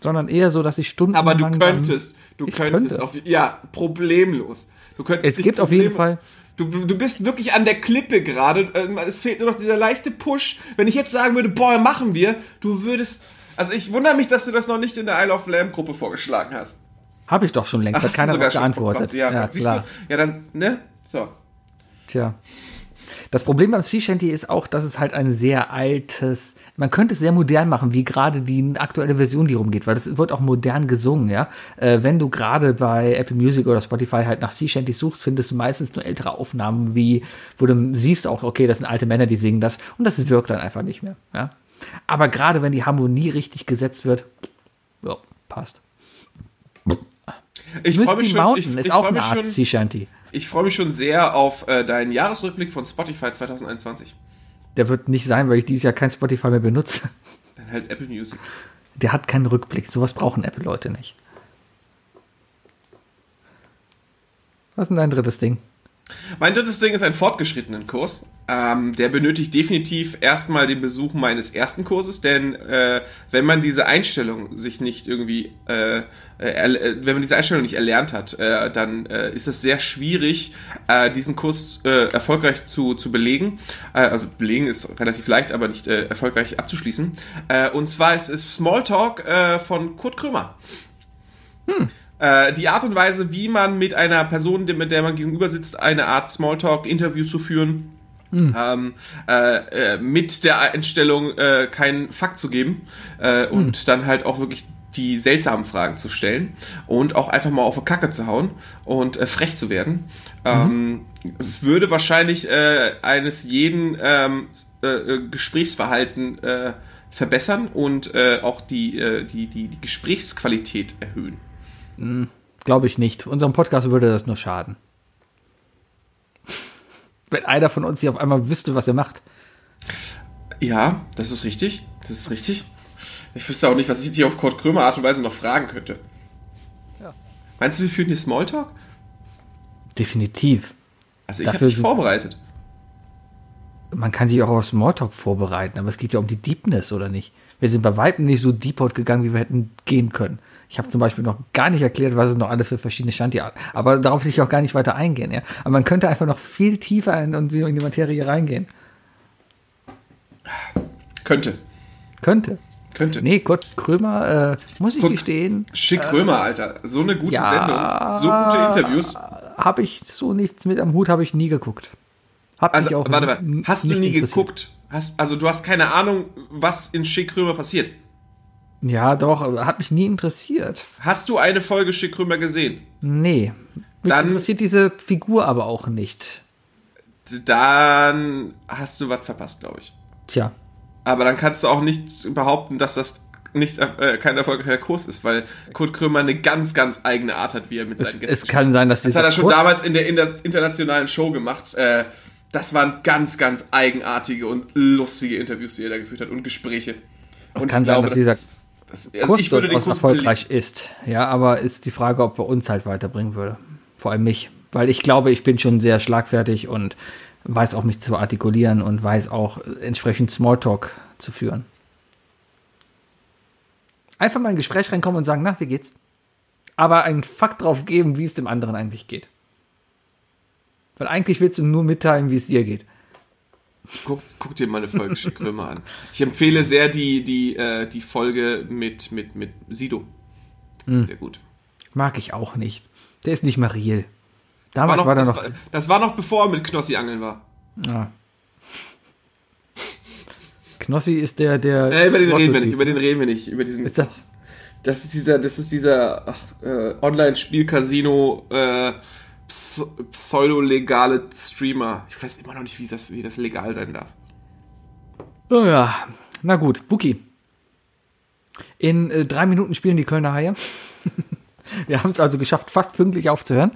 sondern eher so, dass ich stundenlang.
Aber du
dann-
könntest, du
Ich
könntest
könnte.
auf, ja, problemlos. Du könntest
Es gibt auf jeden Fall-
Du, du bist wirklich an der Klippe gerade. Es fehlt nur noch dieser leichte Push. Wenn ich jetzt sagen würde, boah, machen wir, du würdest. Also ich wundere mich, dass du das noch nicht in der Isle of Lamb Gruppe vorgeschlagen hast.
Habe ich doch schon längst, hat keiner darauf geantwortet.
Ja,
ja, klar.
du? Ja, dann, ne? So.
Tja. Das Problem beim Sea Shanty ist auch, dass es halt ein sehr altes, man könnte es sehr modern machen, wie gerade die aktuelle Version, die rumgeht, weil das wird auch modern gesungen, ja. Äh, wenn du gerade bei Apple Music oder Spotify halt nach Sea Shanty suchst, findest du meistens nur ältere Aufnahmen, wie, wo du siehst auch, okay, das sind alte Männer, die singen das und das wirkt dann einfach nicht mehr, ja. Aber gerade wenn die Harmonie richtig gesetzt wird, ja, passt.
Ich freue mich schon, ich,
ist
ich
auch
freu
eine
mich
Art
schon,
Sea Shanty.
ich freue mich schon sehr auf äh, deinen Jahresrückblick von Spotify 2021.
Der wird nicht sein, weil ich dieses Jahr kein Spotify mehr benutze.
Dann halt Apple Music.
Der hat keinen Rückblick. Sowas brauchen Apple-Leute nicht. Was ist denn dein drittes Ding?
Mein drittes Ding ist ein fortgeschrittenen Kurs. Ähm, der benötigt definitiv erstmal den Besuch meines ersten Kurses, denn äh, wenn man diese Einstellung sich nicht irgendwie, äh, äh, äh, wenn man diese Einstellung nicht erlernt hat, äh, dann äh, ist es sehr schwierig, diesen Kurs erfolgreich zu, zu belegen. Also belegen ist relativ leicht, aber nicht erfolgreich abzuschließen. Und zwar ist es Smalltalk von Kurt Krömer. Äh, die Art und Weise, wie man mit einer Person, mit der man gegenüber sitzt, eine Art Smalltalk-Interview zu führen, ähm, äh, äh, mit der Einstellung, äh, keinen Fakt zu geben äh, und dann halt auch wirklich die seltsamen Fragen zu stellen und auch einfach mal auf die Kacke zu hauen und äh, frech zu werden, ähm, würde wahrscheinlich äh, eines jeden ähm, äh, äh, Gesprächsverhalten äh, verbessern und auch die, die, die, die Gesprächsqualität erhöhen.
Glaube ich nicht. Unserem Podcast würde das nur schaden. Wenn einer von uns hier auf einmal wüsste, was er macht.
Ja, das ist richtig. Das ist richtig. Ich wüsste auch nicht, was ich dir auf Kurt Krömer Art und Weise noch fragen könnte. Meinst du, wir führen hier Smalltalk?
Definitiv.
Also ich habe mich vorbereitet.
man kann sich auch auf Smalltalk vorbereiten, aber es geht ja um die Deepness, oder nicht? Wir sind bei Weitem nicht so deep gegangen, wie wir hätten gehen können. Ich habe zum Beispiel noch gar nicht erklärt, was es noch alles für verschiedene Shanti-Arten, aber darauf will ich auch gar nicht weiter eingehen, ja. Aber man könnte einfach noch viel tiefer in, in die Materie reingehen.
Könnte.
Könnte.
Könnte.
Nee, Gott Krömer, äh, muss ich
Kurt-
gestehen,
Schick Römer, Alter. So eine gute
Ja.
Sendung. So gute Interviews.
habe ich so nichts mit am Hut, habe ich nie geguckt. Hab
Also,
auch
warte mal. Hast du nie geguckt? Hast, also, du hast keine Ahnung, was in Schick Römer passiert.
Ja, doch, hat mich nie interessiert.
Hast du eine Folge Schick Römer gesehen?
Nee. Mich
Dann-
interessiert diese Figur aber auch nicht.
Dann hast du was verpasst, glaube ich.
Tja.
Aber dann kannst du auch nicht behaupten, dass das nicht äh, kein erfolgreicher Kurs ist, weil Kurt Krömer eine ganz, ganz eigene Art hat, wie er mit
Es,
seinen
es kann sein, dass
Das hat er schon
Kurs-
damals in der inter internationalen Show gemacht. Äh, das waren ganz, ganz eigenartige und lustige Interviews, die er da geführt hat und Gespräche.
Es
und
kann
ich
sein,
glaube,
dass dieser
das, also
Kurs durchaus erfolgreich ist. Ja, aber ist die Frage, ob er uns halt weiterbringen würde. Vor allem mich. Weil ich glaube, ich bin schon sehr schlagfertig und weiß auch mich zu artikulieren und weiß auch entsprechend Smalltalk zu führen. Einfach mal in ein Gespräch reinkommen und sagen, na, wie geht's? Aber einen Fakt drauf geben, wie es dem anderen eigentlich geht. Weil eigentlich willst du nur mitteilen, wie es dir geht.
Guck, guck dir mal eine Folge Schick Krömer an. Ich empfehle sehr die, die, äh, die Folge mit, mit, mit Sido.
Hm.
Sehr gut.
Mag ich auch nicht. Der ist nicht mehr real.
War noch,
war
das,
noch.
war, das war noch bevor er mit Knossi angeln war.
Ja. Knossi ist der, der.
Äh, über den reden wir nicht, über den reden wir nicht. Über diesen,
Ist das.
das ist dieser, das ist dieser äh, Online-Spiel-Casino äh, pseudo-legale Streamer. Ich weiß immer noch nicht, wie das, wie das legal sein darf.
Oh ja. Na gut, Buki. In äh, drei Minuten spielen die Kölner Haie. Wir haben es also geschafft, fast pünktlich aufzuhören.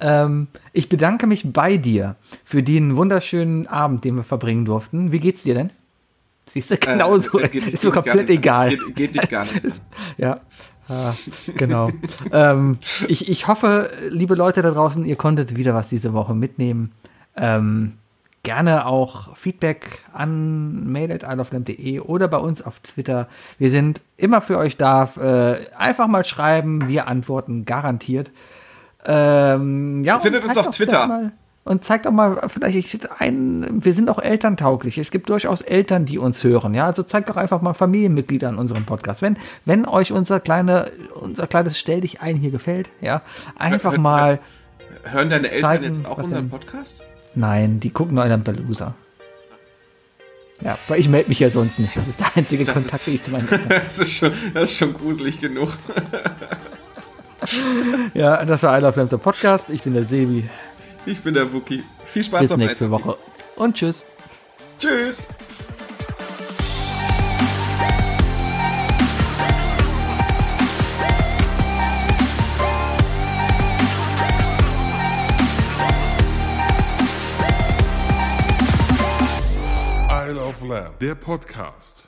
Ähm, ich bedanke mich bei dir für den wunderschönen Abend, den wir verbringen durften. Wie geht's dir denn? Siehst du, genauso.
Äh, geht-
ist mir komplett egal.
Geht, geht dich gar nicht.
Ja, ah, genau. ähm, ich, ich hoffe, liebe Leute da draußen, ihr konntet wieder was diese Woche mitnehmen. Ähm, gerne auch Feedback an mail.isleoflamp.de oder bei uns auf Twitter. Wir sind immer für euch da. Äh, einfach mal schreiben, wir antworten garantiert. Ähm, ja,
Findet uns auf Twitter.
Und zeigt auch mal, vielleicht ich- ein, wir sind auch elterntauglich. Es gibt durchaus Eltern, die uns hören. Ja, also zeigt doch einfach mal Familienmitglieder an unserem Podcast. Wenn, wenn euch unser kleine, unser kleines Stell dich ein hier gefällt, ja, einfach
Hört-
mal.
Hören deine Eltern
Zeigen,
jetzt auch unseren
denn?
Podcast?
Nein, die gucken nur einen Belusa. Ja, weil ich melde mich ja sonst nicht. Das ist der einzige
Das
Kontakt,
ist-
den ich zu meinen Eltern
Das ist schon, das ist schon gruselig genug.
Ja, das war I Love Lamp, der Podcast. Ich bin der Sebi.
Ich bin der Wookie. Viel Spaß
Bis
am
nächste
Eishockey.
Woche. Und tschüss.
Tschüss.
Isle of Lamb. Der Podcast.